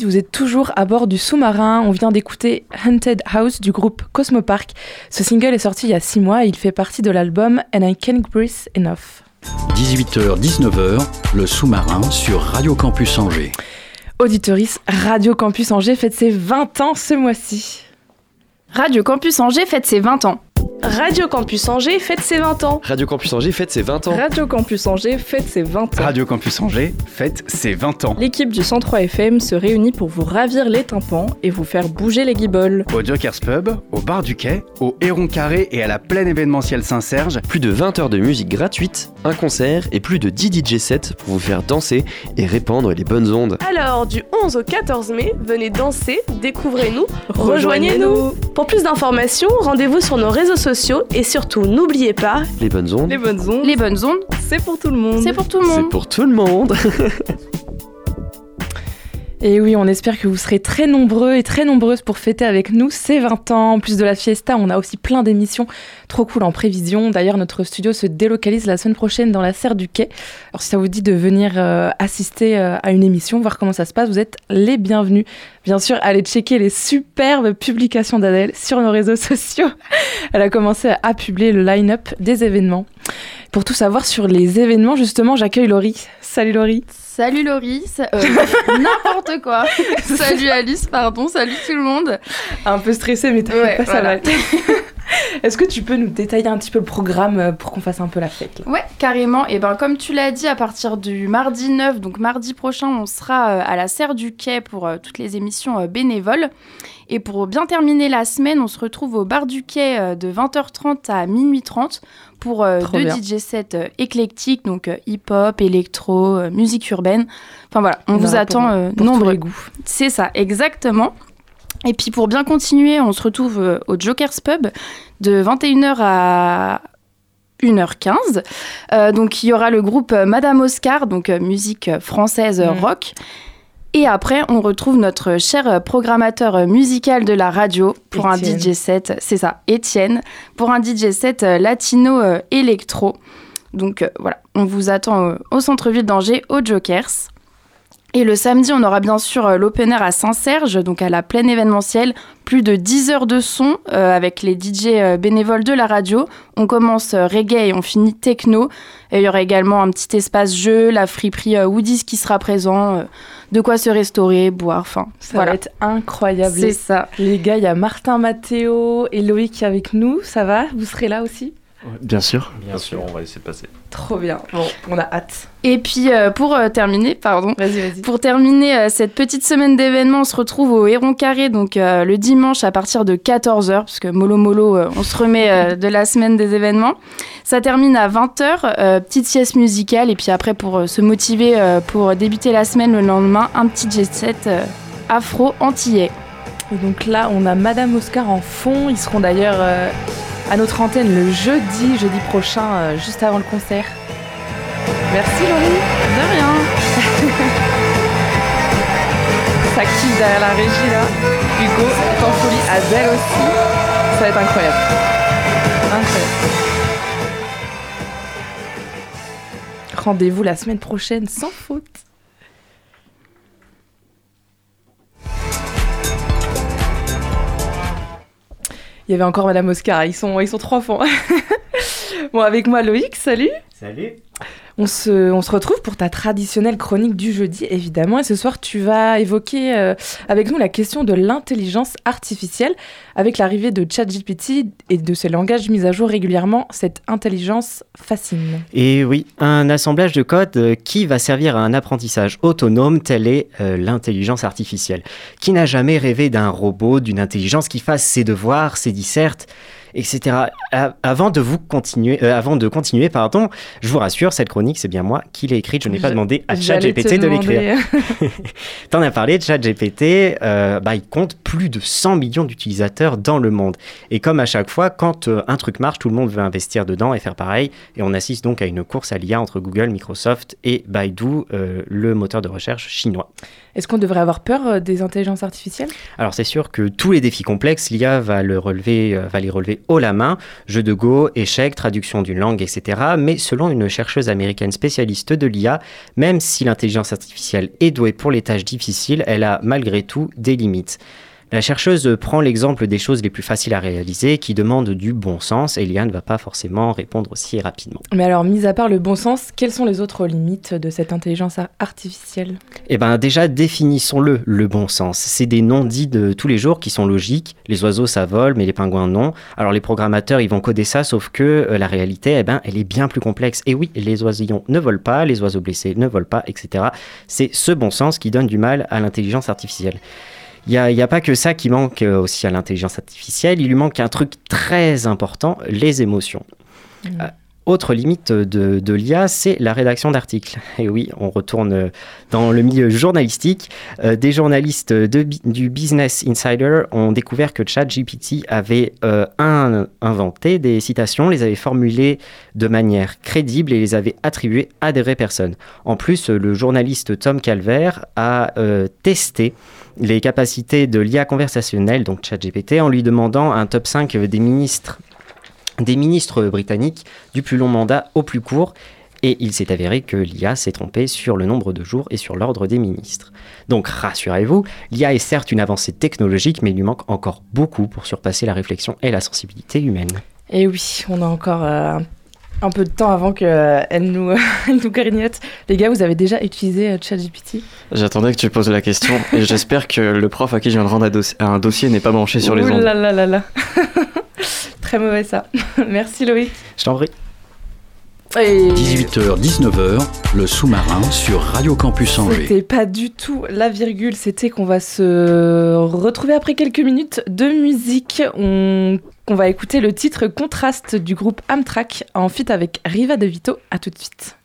vous êtes toujours à bord du sous-marin. On vient d'écouter Hunted House du groupe Cosmopark. Ce single est sorti il y a 6 mois et il fait partie de l'album And I Can't Breathe Enough. 18h-19h, le sous-marin sur Radio Campus Angers. Auditoris, Radio Campus Angers fête ses 20 ans ce mois-ci. Radio Campus Angers fête ses 20 ans. Radio Campus Angers fête ses 20 ans. Radio Campus Angers fête ses 20 ans. Radio Campus Angers fête ses 20 ans. Radio Campus Angers fête ses 20 ans. L'équipe du 103 FM se réunit pour vous ravir les tympans et vous faire bouger les guibolles. Au Jokers Pub, au Bar du Quai, au Héron Carré et à la plaine événementielle Saint-Serge. Plus de 20 heures de musique gratuite, un concert et plus de 10 DJ sets pour vous faire danser et répandre les bonnes ondes. Alors, du 11 au 14 mai, venez danser, découvrez-nous, rejoignez-nous. Pour plus d'informations, rendez-vous sur nos réseaux sociaux et surtout n'oubliez pas Les bonnes ondes. les bonnes ondes. Les bonnes ondes, C'est pour tout le monde. c'est pour tout le C'est monde. pour tout le monde. <laughs> Et oui, on espère que vous serez très nombreux et très nombreuses pour fêter avec nous ces 20 ans. En plus de la fiesta, on a aussi plein d'émissions trop cool en prévision. D'ailleurs, notre studio se délocalise la semaine prochaine dans la serre du quai. Alors si ça vous dit de venir euh, assister euh, à une émission, voir comment ça se passe, vous êtes les bienvenus. Bien sûr, allez checker les superbes publications d'Adèle sur nos réseaux <laughs> sociaux. Elle a commencé à publier le line-up des événements. Pour tout savoir sur les événements, justement, j'accueille Laurie. Salut Laurie. Salut Laurie, ça- euh, <laughs> n'importe quoi. <laughs> salut Alice, pardon, salut tout le monde. Un peu stressée, mais t'inquiète Ouais, pas, ça voilà. va. <laughs> Est-ce que tu peux nous détailler un petit peu le programme euh, pour qu'on fasse un peu la fête là? Ouais, carrément. Et ben comme tu l'as dit, à partir du mardi 9, donc mardi prochain, on sera euh, à la Serre du Quai pour euh, toutes les émissions bénévoles. Et pour bien terminer la semaine, on se retrouve au bar du Quai euh, de 20h30 à minuit 30 pour euh, deux bien. DJ sets euh, éclectiques, donc euh, hip-hop, électro, musique urbaine. Enfin voilà, on vous attend pour- nombreux. goûts. C'est ça, exactement. Et puis pour bien continuer, on se retrouve au Joker's Pub de 21h à 1h15. Euh, donc il y aura le groupe Madame Oscar, donc musique française Mm. rock. Et après, on retrouve notre cher programmateur musical de la radio pour un DJ set, c'est ça, Étienne, pour un DJ set euh, latino euh, électro. Donc euh, voilà, on vous attend au centre-ville d'Angers, au Jokers. Et le samedi, on aura bien sûr euh, l'open air à Saint-Serge, donc à la plaine événementielle. Plus de 10 heures de son euh, avec les DJ euh, bénévoles de la radio. On commence reggae et on finit techno. Et il y aura également un petit espace jeu, la friperie Woodies qui sera présent. de quoi se restaurer, boire, enfin Ça voilà. va être incroyable. C'est ça. Les gars, il y a Martin Mathéo et Loïc qui est avec nous. Ça va? Vous serez là aussi? Bien sûr. Bien sûr, on va essayer de passer. Trop bien. Bon, on a hâte. Et puis euh, pour euh, terminer, pardon, Vas-y, vas-y. Pour terminer euh, cette petite semaine d'événements, on se retrouve au Héron Carré, donc euh, le dimanche à partir de 14h, parce que mollo mollo, euh, on se remet euh, de la semaine des événements. Ça termine à 20h, euh, petite sieste musicale, et puis après pour euh, se motiver euh, pour débuter la semaine le lendemain, un petit jet set euh, afro antillais. Et donc là, on a Madame Oscar en fond. Ils seront d'ailleurs euh, à notre antenne le jeudi, jeudi prochain, euh, juste avant le concert. Merci Laurie. De rien. <laughs> S'active derrière la régie là. Hugo est en folie. Adèle aussi. Ça va être incroyable. Incroyable. Rendez-vous la semaine prochaine sans faute. Il y avait encore Madame Oscar, ils sont, ils sont trois fonds. <laughs> bon, avec moi Loïc, salut. Salut. On se, retrouve pour ta traditionnelle chronique du jeudi, évidemment. Et ce soir, tu vas évoquer euh, avec nous la question de l'intelligence artificielle. Avec l'arrivée de ChatGPT et de ses langages mis à jour régulièrement, cette intelligence fascine. Et oui, un assemblage de code euh, qui va servir à un apprentissage autonome, telle est euh, l'intelligence artificielle. Qui n'a jamais rêvé d'un robot, d'une intelligence qui fasse ses devoirs, ses dissertes etc. Avant de vous continuer, euh, avant de continuer, pardon, je vous rassure, cette chronique, c'est bien moi qui l'ai écrite. Je n'ai pas demandé à ChatGPT de l'écrire. <laughs> T'en as parlé, ChatGPT, euh, bah, il compte plus de 100 millions d'utilisateurs dans le monde. Et comme à chaque fois, quand euh, un truc marche, tout le monde veut investir dedans et faire pareil. Et on assiste donc à une course à l'IA entre Google, Microsoft et Baidu, euh, le moteur de recherche chinois. Est-ce qu'on devrait avoir peur euh, des intelligences artificielles? Alors c'est sûr que tous les défis complexes, l'IA va, euh, va les relever haut la main, jeux de Go, échecs, traduction d'une langue, etc. Mais selon une chercheuse américaine spécialiste de l'IA, même si l'intelligence artificielle est douée pour les tâches difficiles, elle a malgré tout des limites. La chercheuse prend l'exemple des choses les plus faciles à réaliser, qui demandent du bon sens, et l'IA ne va pas forcément répondre aussi rapidement. Mais alors, mis à part le bon sens, quelles sont les autres limites de cette intelligence ar- artificielle? Eh bien déjà, définissons-le, le bon sens. C'est des noms dits de tous les jours qui sont logiques. Les oiseaux, ça vole, mais les pingouins, non. Alors les programmateurs, ils vont coder ça, sauf que euh, la réalité, eh ben, elle est bien plus complexe. Et oui, les oisillons ne volent pas, les oiseaux blessés ne volent pas, etc. C'est ce bon sens qui donne du mal à l'intelligence artificielle. Il n'y a, il y a pas que ça qui manque euh, aussi à l'intelligence artificielle, il lui manque un truc très important, les émotions. Euh, autre limite de, de l'IA, c'est la rédaction d'articles. Et oui, on retourne euh, dans le milieu journalistique. Euh, des journalistes de du Business Insider ont découvert que ChatGPT avait euh, un- inventé des citations, les avait formulées de manière crédible et les avait attribuées à des vraies personnes. En plus, le journaliste Tom Calvert a euh, testé les capacités de l'IA conversationnelle, donc ChatGPT, en lui demandant un top 5 des ministres britanniques du plus long mandat au plus court. Et il s'est avéré que l'IA s'est trompée sur le nombre de jours et sur l'ordre des ministres. Donc rassurez-vous, l'IA est certes une avancée technologique, mais il lui manque encore beaucoup pour surpasser la réflexion et la sensibilité humaine. Et oui, on a encore euh, un peu de temps avant qu'elle nous, <laughs> elle nous grignote. Les gars, vous avez déjà utilisé euh, ChatGPT? J'attendais que tu poses la question <laughs> et j'espère que le prof à qui je viens de rendre un, dossi- un dossier n'est pas branché sur les Ouh ondes. là là là là. <laughs> Très mauvais ça. Merci Loïc. Je t'en prie. Et 18h-19h, le sous-marin sur Radio Campus Angers. C'était pas du tout la virgule, c'était qu'on va se retrouver après quelques minutes de musique. On, on va écouter le titre Contraste du groupe Amtrak en feat avec Riva De Vito. À tout de suite.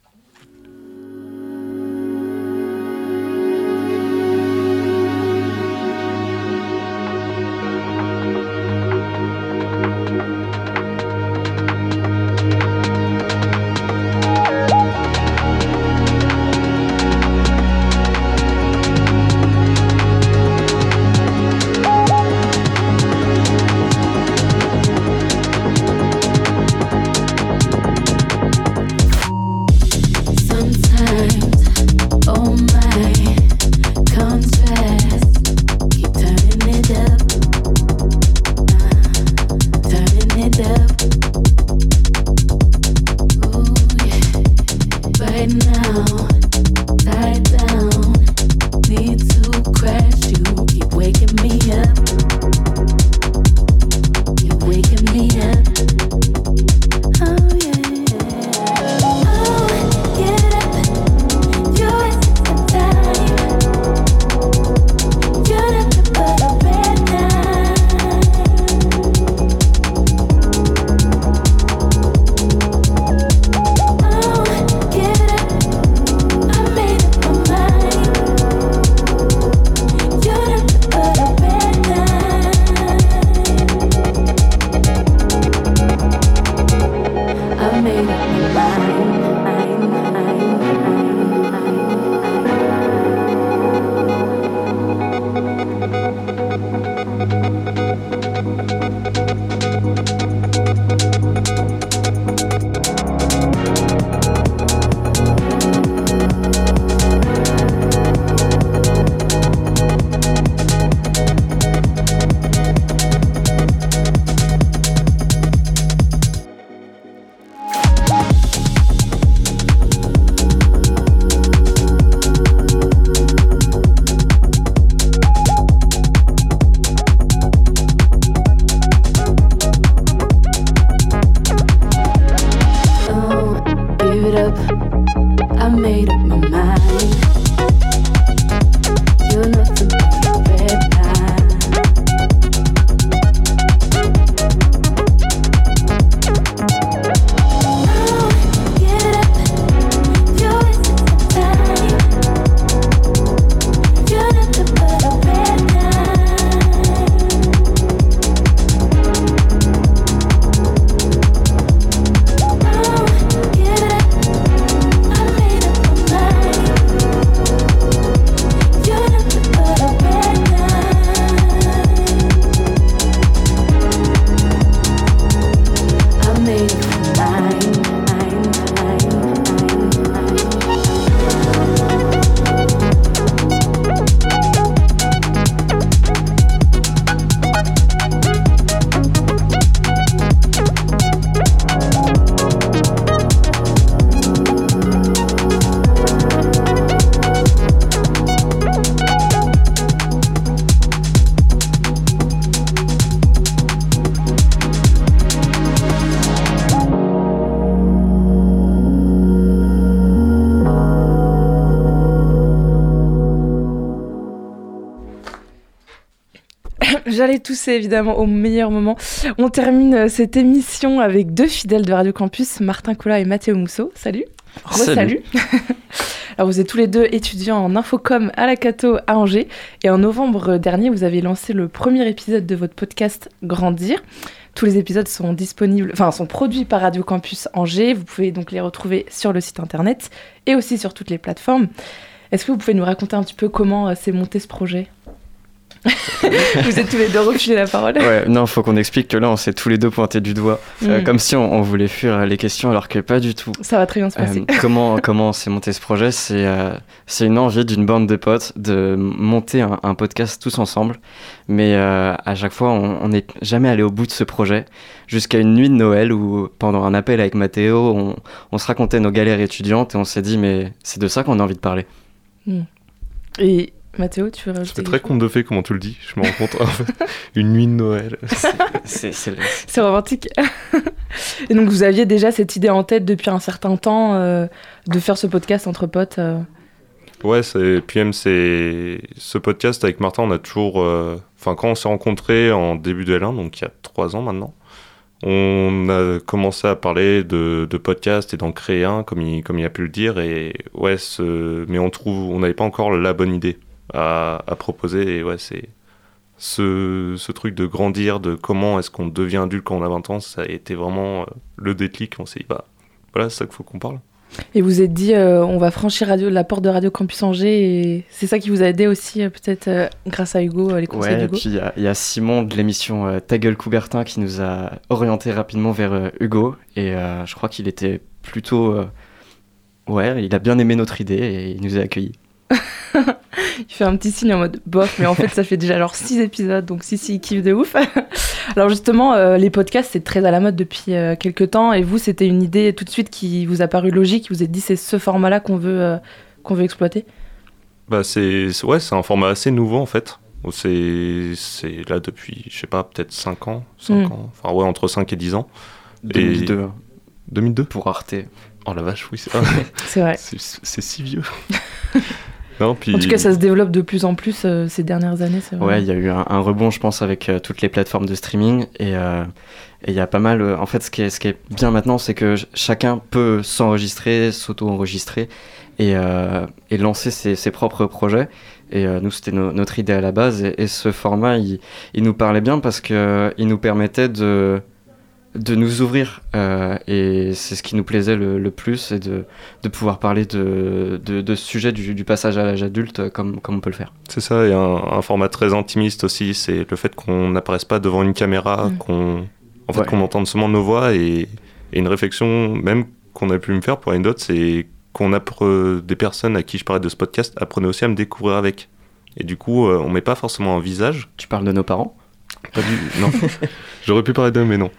J'allais tousser évidemment au meilleur moment. On termine euh, cette émission avec deux fidèles de Radio Campus, Martin Collat et Mathéo Mousseau. Salut. Salut. Salut. <laughs> Alors vous êtes tous les deux étudiants en infocom à la Cato à Angers et en novembre dernier vous avez lancé le premier épisode de votre podcast Grandir. Tous les épisodes sont disponibles, enfin sont produits par Radio Campus Angers. Vous pouvez donc les retrouver sur le site internet et aussi sur toutes les plateformes. Est-ce que vous pouvez nous raconter un petit peu comment euh, s'est monté ce projet? <laughs> Vous êtes tous les deux refilés la parole. Ouais, non, faut qu'on explique que là, on s'est tous les deux pointés du doigt, euh, Mm. comme si on, on voulait fuir les questions, alors que pas du tout. Ça va très bien se passer. Euh, comment <laughs> comment s'est monté ce projet? C'est euh, c'est une envie d'une bande de potes de monter un, un podcast tous ensemble, mais à chaque fois, on n'est jamais allé au bout de ce projet, jusqu'à une nuit de Noël où, pendant un appel avec Mathéo, on, on se racontait nos galères étudiantes et on s'est dit, mais c'est de ça qu'on a envie de parler. Hmm. Et Mathéo, tu veux rajouter C'est très conte de fées, comment tu le dis. Je me rends compte. en fait. <laughs> Une nuit de Noël. C'est romantique. <laughs> Et donc vous aviez déjà cette idée en tête depuis un certain temps euh, de faire ce podcast entre potes. euh. Ouais, c'est puis même c'est ce podcast avec Martin, on a toujours, euh, enfin quand on s'est rencontrés en début de L1, donc il y a trois ans maintenant, on a commencé à parler de, de podcast et d'en créer un, comme il, comme il a pu le dire, et ouais, ce, mais on trouve, on n'avait pas encore la bonne idée à, à proposer, et ouais, c'est ce, ce truc de grandir, de comment est-ce qu'on devient adulte quand on a 20 ans, ça a été vraiment euh, le déclic. On s'est dit, bah voilà, c'est ça qu'il faut qu'on parle. Et vous êtes dit, euh, on va franchir radio, la porte de Radio Campus Angers. Et c'est ça qui vous a aidé aussi, euh, peut-être euh, grâce à Hugo, les conseils Ouais, et d'Hugo. puis il y a- il y, a Simon de l'émission euh, Ta gueule Coubertin qui nous a orienté rapidement vers euh, Hugo. Et euh, je crois qu'il était plutôt. euh, ouais, il a bien aimé notre idée et il nous a accueillis. <laughs> Il fait un petit signe en mode bof, mais en fait, ça fait déjà alors six épisodes, donc si, si, il kiffe de ouf. <laughs> alors justement, euh, les podcasts, c'est très à la mode depuis euh, quelques temps, et vous, c'était une idée tout de suite qui vous a paru logique, vous êtes dit, c'est ce format-là qu'on veut, euh, qu'on veut exploiter? Bah c'est ouais, c'est un format assez nouveau en fait. C'est c'est là depuis, je sais pas, peut-être 5 ans, 5 Mm. ans. Enfin ouais, entre 5 et 10 ans. 2002. Et... 2002 Pour Arte. Oh la vache, oui, c'est <laughs> C'est vrai. C'est c'est si vieux. Non, puis En tout cas, ça se développe de plus en plus euh, ces dernières années, c'est vrai. Ouais, il y a eu un, un rebond, je pense, avec euh, toutes les plateformes de streaming. Et euh, il y a pas mal. en fait, ce qui est, ce qui est bien maintenant, c'est que ch- chacun peut s'enregistrer, s'auto-enregistrer et, et lancer ses, ses propres projets. Et nous, c'était no- notre idée à la base. Et, et ce format, il, il nous parlait bien parce qu'il nous permettait de, de nous ouvrir. euh, et c'est ce qui nous plaisait le, le plus, c'est de, de pouvoir parler de, de, de ce sujet du, du passage à l'âge adulte euh, comme, comme on peut le faire. C'est ça, et un, un format très intimiste aussi, c'est le fait qu'on n'apparaisse pas devant une caméra, qu'on en fait, Ouais. qu'on entende seulement nos voix, et, et une réflexion même qu'on a pu me faire pour anecdote, c'est qu'on appre des personnes à qui je parlais de ce podcast apprenaient aussi à me découvrir avec. Et du coup, euh, on met pas forcément un visage. Tu parles de nos parents? Pas du... Non. <laughs> J'aurais pu parler d'eux, mais non.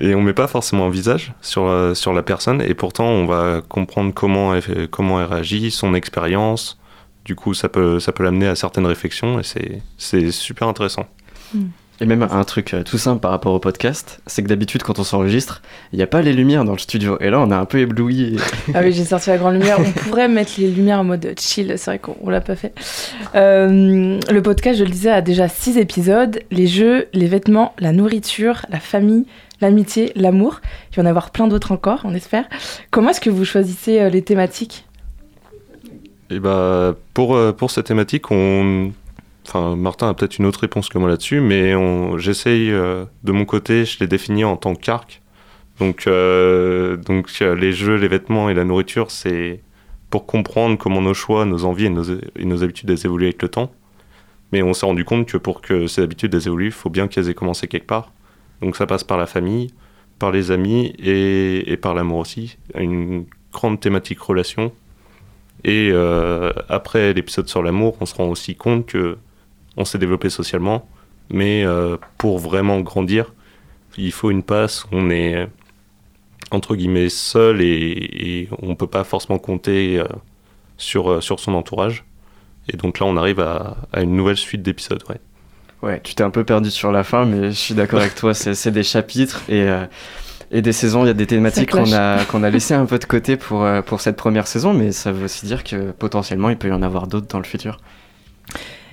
Et on met pas forcément un visage sur, euh, sur la personne, et pourtant on va comprendre comment elle, fait- comment elle réagit, son expérience. Du coup, ça peut, ça peut l'amener à certaines réflexions, et c'est- c'est super intéressant. Et même un truc euh, tout simple par rapport au podcast, c'est que d'habitude quand on s'enregistre, il n'y a pas les lumières dans le studio. Et là, on est un peu ébloui. <laughs> Ah oui, j'ai sorti la grande lumière. On pourrait mettre les lumières en mode chill, c'est vrai qu'on on l'a pas fait. Euh, le podcast, je le disais, a déjà six épisodes. Les jeux, les vêtements, la nourriture, la famille, l'amitié, l'amour. Il va y en avoir plein d'autres encore, on espère. Comment est-ce que vous choisissez euh, les thématiques? Et bah, pour, euh, pour cette thématique, on... enfin, Martin a peut-être une autre réponse que moi là-dessus, mais j'essaye euh, de mon côté, je l'ai défini en tant qu'arc. Donc, donc les jeux, les vêtements et la nourriture, c'est pour comprendre comment nos choix, nos envies et nos, et nos habitudes elles évoluent avec le temps. Mais on s'est rendu compte que pour que ces habitudes elles évoluent, il faut bien qu'elles aient commencé quelque part. Donc ça passe par la famille, par les amis et, et par l'amour aussi. Une grande thématique relation. Et euh, après l'épisode sur l'amour, on se rend aussi compte que on s'est développé socialement, mais euh, pour vraiment grandir, il faut une passe on est entre guillemets seul et, et on peut pas forcément compter euh, sur, euh, sur son entourage. Et donc là, on arrive à, à une nouvelle suite d'épisodes. Ouais. Ouais, tu t'es un peu perdu sur la fin, mais je suis d'accord avec toi, c'est des chapitres et, euh, et des saisons, il y a des thématiques qu'on a, qu'on a laissées un peu de côté pour, euh, pour cette première saison, mais ça veut aussi dire que potentiellement il peut y en avoir d'autres dans le futur.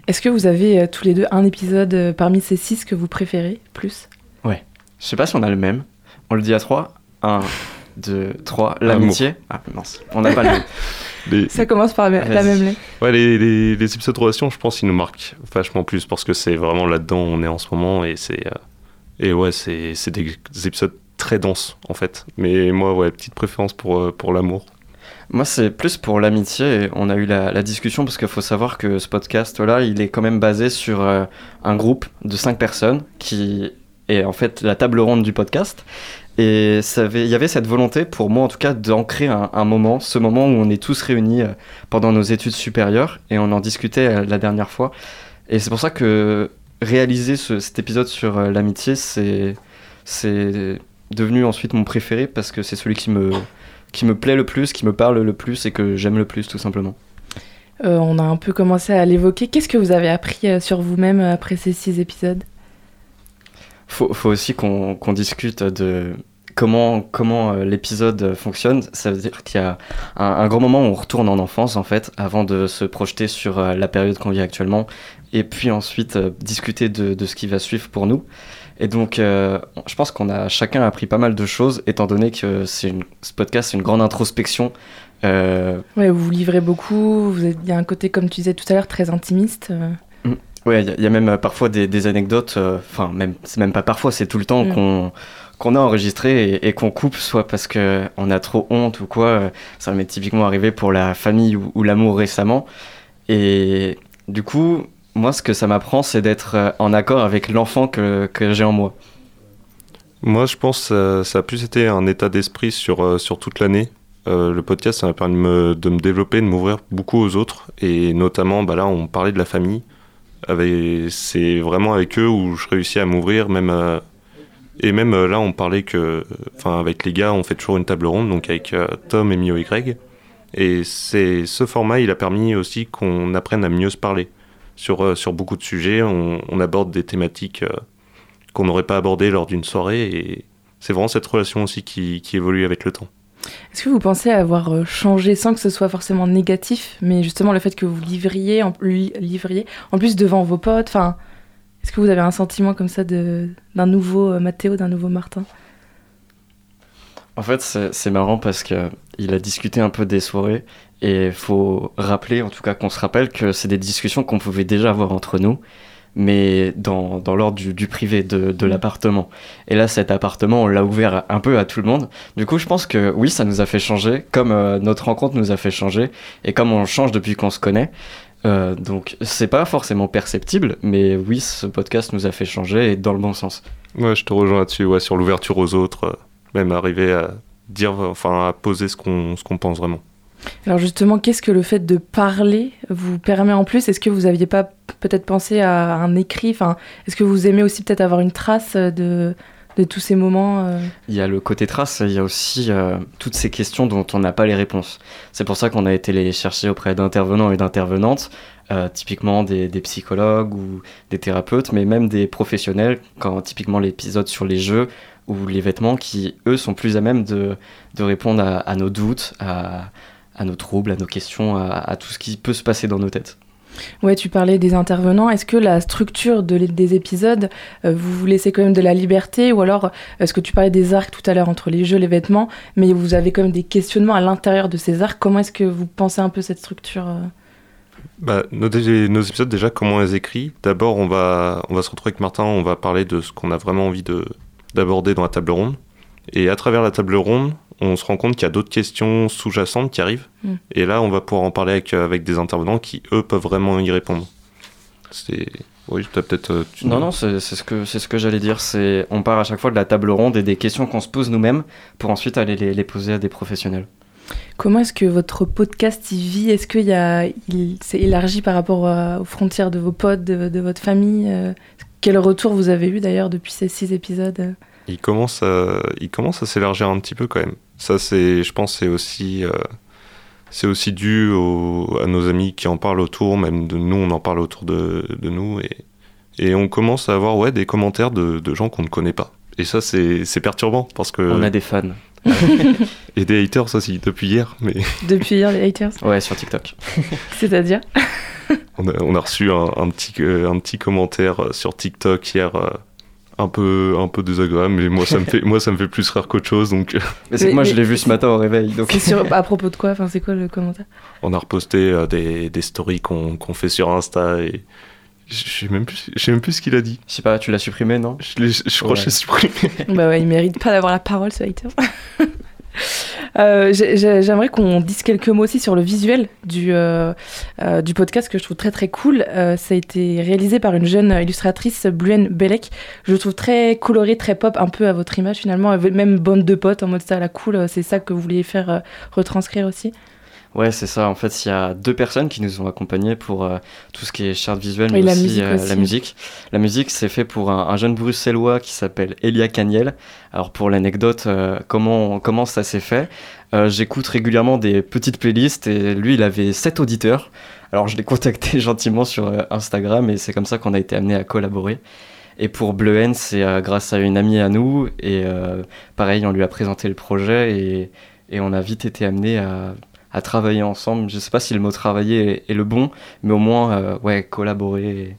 Est-ce que vous avez euh, tous les deux un épisode euh, parmi ces six que vous préférez plus? Ouais. Je sais pas si on a le même. On le dit à trois. Un, deux, trois. L'amitié. Ah mince. On n'a pas le. <laughs> Les- Ça commence par la même lettre. Ouais, les, les, les épisodes de relation, je pense, ils nous marquent vachement plus parce que c'est vraiment là-dedans où on est en ce moment et c'est. euh, et ouais, c'est c'est des, des épisodes très denses en fait. Mais moi, ouais, petite préférence pour, euh, pour l'amour. Moi, c'est plus pour l'amitié. On a eu la, la discussion parce qu'il faut savoir que ce podcast-là, il est quand même basé sur euh, un groupe de cinq personnes qui est en fait la table ronde du podcast. Et il y avait cette volonté, pour moi en tout cas, d'ancrer un, moment, ce moment où on est tous réunis euh, pendant nos études supérieures et on en discutait euh, la dernière fois. Et c'est pour ça que réaliser ce- cet épisode sur euh, l'amitié, c'est devenu ensuite mon préféré parce que c'est celui qui me, qui me plaît le plus, qui me parle le plus et que j'aime le plus tout simplement. On a un peu commencé à l'évoquer. Qu'est-ce que vous avez appris sur vous-même après ces six épisodes? Faut, faut aussi qu'on discute de comment, comment euh, l'épisode fonctionne. Ça veut dire qu'il y a un, grand moment où on retourne en enfance en fait, avant de se projeter sur euh, la période qu'on vit actuellement, et puis ensuite euh, discuter de, ce qui va suivre pour nous. Et donc, je pense qu'on a chacun appris pas mal de choses, étant donné que une, ce podcast, c'est une grande introspection. Euh, vous vous livrez beaucoup. Il y a un côté, comme tu disais tout à l'heure, très intimiste. Ouais, il y, a- il y a même euh, parfois des, des anecdotes, euh, enfin, même, c'est même pas parfois, c'est tout le temps Mm. qu'on qu'on a enregistré et, et qu'on coupe, soit parce que on a trop honte ou quoi. euh, Ça m'est typiquement arrivé pour la famille ou, ou l'amour récemment. Et du coup, moi, ce que ça m'apprend, c'est d'être en accord avec l'enfant que, que j'ai en moi. Moi, je pense que ça a plus été un état d'esprit sur, sur toute l'année. Euh, le podcast, ça m'a permis de me, de me développer, de m'ouvrir beaucoup aux autres. Et notamment, bah là, on parlait de la famille. C'est vraiment avec eux où je réussis à m'ouvrir, même. euh, et même euh, là, on parlait que. Enfin, avec les gars, on fait toujours une table ronde, donc avec euh, Tom, Emilio et Greg. Et c'est ce format, il a permis aussi qu'on apprenne à mieux se parler. Sur, sur beaucoup de sujets, on, aborde des thématiques. qu'on n'aurait pas abordé lors d'une soirée. Et c'est vraiment cette relation aussi qui, qui évolue avec le temps. Est-ce que vous pensez avoir euh, changé sans que ce soit forcément négatif, mais justement le fait que vous livriez en, li- livriez, en plus devant vos potes, enfin, est-ce que vous avez un sentiment comme ça d'un nouveau euh, Mathéo, d'un nouveau Martin? En fait, c'est marrant parce que il a discuté un peu des soirées et faut rappeler, en tout cas qu'on se rappelle que c'est des discussions qu'on pouvait déjà avoir entre nous, mais dans, dans l'ordre du, du privé de, de l'appartement. Et là, cet appartement, on l'a ouvert un peu à tout le monde. Du coup, je pense que oui, ça nous a fait changer, comme euh, notre rencontre nous a fait changer, et comme on change depuis qu'on se connaît. Euh, donc, c'est pas forcément perceptible, mais oui, ce podcast nous a fait changer et dans le bon sens. Ouais, je te rejoins là-dessus, ouais, sur l'ouverture aux autres, euh, même arriver à dire, enfin, à poser ce qu'on qu'on pense vraiment. Alors justement, qu'est-ce que le fait de parler vous permet en plus? Est-ce que vous aviez pas peut-être pensé à un écrit? Enfin, est-ce que vous aimez aussi peut-être avoir une trace de, de tous ces moments euh? Il y a le côté trace, il y a aussi euh, toutes ces questions dont on n'a pas les réponses. C'est pour ça qu'on a été les chercher auprès d'intervenants et d'intervenantes, euh, typiquement des, des psychologues ou des thérapeutes, mais même des professionnels, quand typiquement l'épisode sur les jeux ou les vêtements, qui eux sont plus à même de, de répondre à, à nos doutes, à, à nos troubles, à nos questions, à, à tout ce qui peut se passer dans nos têtes. Ouais, tu parlais des intervenants. Est-ce que la structure de des épisodes, euh, vous vous laissez quand même de la liberté Ou alors, est-ce que tu parlais des arcs tout à l'heure entre les jeux, les vêtements, mais vous avez quand même des questionnements à l'intérieur de ces arcs Comment est-ce que vous pensez un peu cette structure euh? Bah, nos, épisodes, déjà, comment on les écrit D'abord, on va, on va se retrouver avec Martin, on va parler de ce qu'on a vraiment envie de- d'aborder dans la table ronde. Et à travers la table ronde, on se rend compte qu'il y a d'autres questions sous-jacentes qui arrivent. Mm. Et là, on va pouvoir en parler avec, euh, avec des intervenants qui, eux, peuvent vraiment y répondre. C'est... Oui, t'as peut-être... euh, tu- Non, non, c'est c'est ce que, c'est ce que j'allais dire. C'est, on part à chaque fois de la table ronde et des questions qu'on se pose nous-mêmes pour ensuite aller les, les poser à des professionnels. Comment est-ce que votre podcast y vit? Est-ce qu'il y a, il s'est élargi par rapport à- aux frontières de vos potes, de, de votre famille Euh, Quel retour vous avez eu d'ailleurs depuis ces six épisodes? Il commence à, il commence à s'élargir un petit peu quand même. Ça, c'est, je pense, c'est aussi, euh, c'est aussi dû au- à nos amis qui en parlent autour, même de nous, on en parle autour de, de nous, et, et on commence à avoir ouais, des commentaires de, de gens qu'on ne connaît pas. Et ça, c'est, c'est perturbant parce que. On a des fans. <laughs> et des haters aussi depuis hier, mais. <laughs> Depuis hier, les haters? Ouais, sur TikTok. <laughs> C'est-à-dire? On a, on a reçu un, un petit, euh, un petit commentaire sur TikTok hier, euh, un peu, un peu désagréable, mais moi ça me <laughs> fait, moi ça me fait plus rire qu'autre chose. Donc, Mais c'est que Mais- moi, je l'ai vu ce matin au réveil. Donc... Sur- <laughs> à propos de quoi Enfin, c'est quoi le commentaire? On a reposté euh, des, des stories qu'on qu'on fait sur Insta et je sais même plus, je sais même plus ce qu'il a dit. Je sais pas, tu l'as supprimé, non? Je, crois que j'ai supprimé. Bah ouais, il mérite pas d'avoir la parole, ce hater. <laughs> <laughs> Euh, j'ai- j'ai- J'aimerais qu'on dise quelques mots aussi sur le visuel du, euh, euh, du podcast que je trouve très très cool. Ça a été réalisé par une jeune illustratrice, Bluen Belek. Je le trouve très coloré, très pop, un peu à votre image finalement. Même bande de potes en mode ça, la cool. C'est ça que vous vouliez faire retranscrire aussi? Ouais, c'est ça. En fait, il y a deux personnes qui nous ont accompagnés pour euh, tout ce qui est charte visuelle, Oui, mais la aussi, musique euh, aussi. la musique. La musique, c'est fait pour un, un jeune bruxellois qui s'appelle Elia Caniel. Alors, pour l'anecdote, euh, comment, comment ça s'est fait? J'écoute régulièrement des petites playlists et lui, il avait sept auditeurs. Alors, je l'ai contacté <laughs> gentiment sur Instagram et c'est comme ça qu'on a été amené à collaborer. Et pour Bleu c'est grâce à une amie à nous. Et pareil, on lui a présenté le projet et, et on a vite été amené à, à travailler ensemble. Je sais pas si le mot travailler est, est le bon, mais au moins, euh, ouais, collaborer.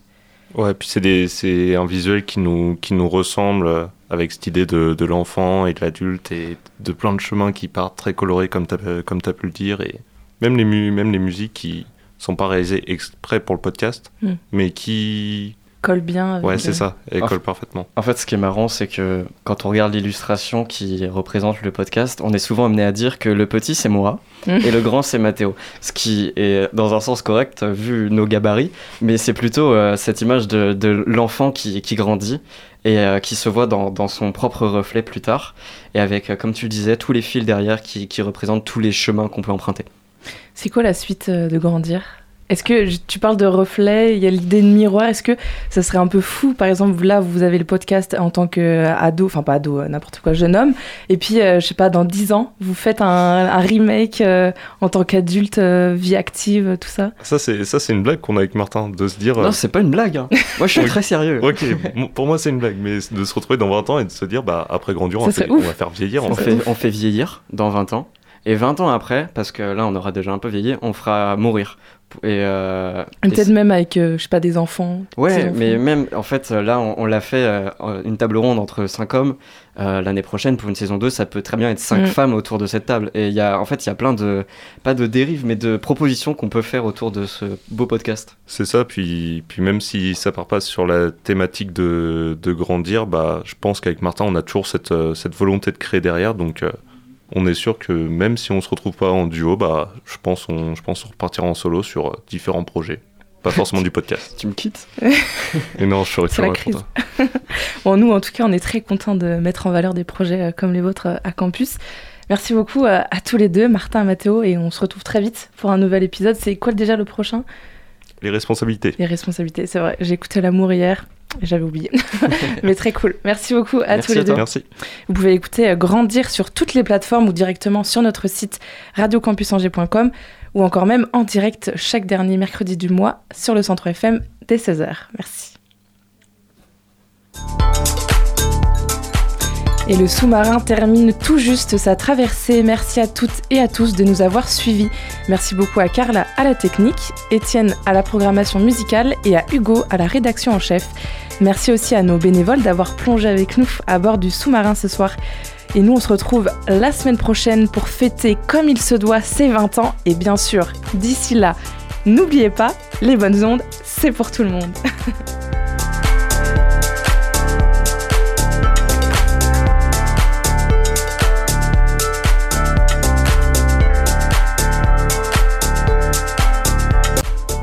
Ouais, puis c'est des- c'est un visuel qui nous, qui nous ressemble euh, avec cette idée de, de l'enfant et de l'adulte et de plein de chemins qui partent très colorés comme tu as, comme t'as pu le dire et même les, mu- même les musiques qui sont pas réalisées exprès pour le podcast Mm. mais qui Colle bien. avec ouais le- c'est ça En collent fait- parfaitement En fait, ce qui est marrant, c'est que quand on regarde l'illustration qui représente le podcast, on est souvent amené à dire que le petit c'est moi et le grand c'est Mathéo. Ce qui est dans un sens correct vu nos gabarits, mais c'est plutôt euh, cette image de, de l'enfant qui, qui grandit et euh, qui se voit dans, dans son propre reflet plus tard, et avec, euh, comme tu le disais, tous les fils derrière qui, qui représentent tous les chemins qu'on peut emprunter. C'est quoi la suite euh, de grandir? Est-ce que tu parles de reflet, il y a l'idée de miroir, est-ce que ça serait un peu fou Par exemple, là, vous avez le podcast en tant qu'ado, enfin pas ado, euh, n'importe quoi, jeune homme, et puis, euh, je sais pas, dans 10 ans, vous faites un, un remake euh, en tant qu'adulte, euh, vie active, tout ça? Ça c'est ça c'est une blague qu'on a avec Martin de se dire Non, euh, c'est pas une blague. hein. Moi, je suis <laughs> très sérieux. ok pour moi c'est une blague mais de se retrouver dans 20 ans et de se dire bah après grandir on, faire- on va faire vieillir en on fait fait, on fait vieillir dans 20 ans. Et 20 ans après, parce que là on aura déjà un peu vieilli, on fera mourir. Et, euh, Et Peut-être même avec, euh, je sais pas, des enfants. Ouais, mais même en fait là on, on l'a fait euh, une table ronde entre 5 hommes. Euh, L'année prochaine pour une saison 2, ça peut très bien être 5 Mm. femmes autour de cette table. Et il y a en fait il y a plein de pas de dérives mais de propositions qu'on peut faire autour de ce beau podcast. C'est ça, puis, puis même si ça part pas sur la thématique de, de grandir, bah, je pense qu'avec Martin, on a toujours cette, euh, cette volonté de créer derrière, donc euh, on est sûr que même si on se retrouve pas en duo, bah, je pense on, je pense on repartira en solo sur différents projets. Pas forcément du podcast. Tu me quittes <laughs> Et non, je crise. toi. <laughs> Bon, nous, en tout cas, on est très contents de mettre en valeur des projets euh, comme les vôtres euh, à campus. Merci beaucoup euh, à tous les deux, Martin et Mathéo, et on se retrouve très vite pour un nouvel épisode. C'est quoi déjà le prochain? Les responsabilités. Les responsabilités, c'est vrai. J'ai écouté l'amour hier, j'avais oublié. <laughs> Mais très cool. Merci beaucoup à Merci tous les à deux. Merci. Vous pouvez écouter euh, Grandir sur toutes les plateformes ou directement sur notre site radiocampusangers.com ou encore même en direct chaque dernier mercredi du mois sur le centre FM dès 16h. Merci. Et le sous-marin termine tout juste sa traversée. Merci à toutes et à tous de nous avoir suivis. Merci beaucoup à Carla à la technique, Étienne à la programmation musicale et à Hugo à la rédaction en chef. Merci aussi à nos bénévoles d'avoir plongé avec nous à bord du sous-marin ce soir. Et nous, on se retrouve la semaine prochaine pour fêter comme il se doit ses 20 ans. Et bien sûr, d'ici là, n'oubliez pas, les bonnes ondes, c'est pour tout le monde. <laughs>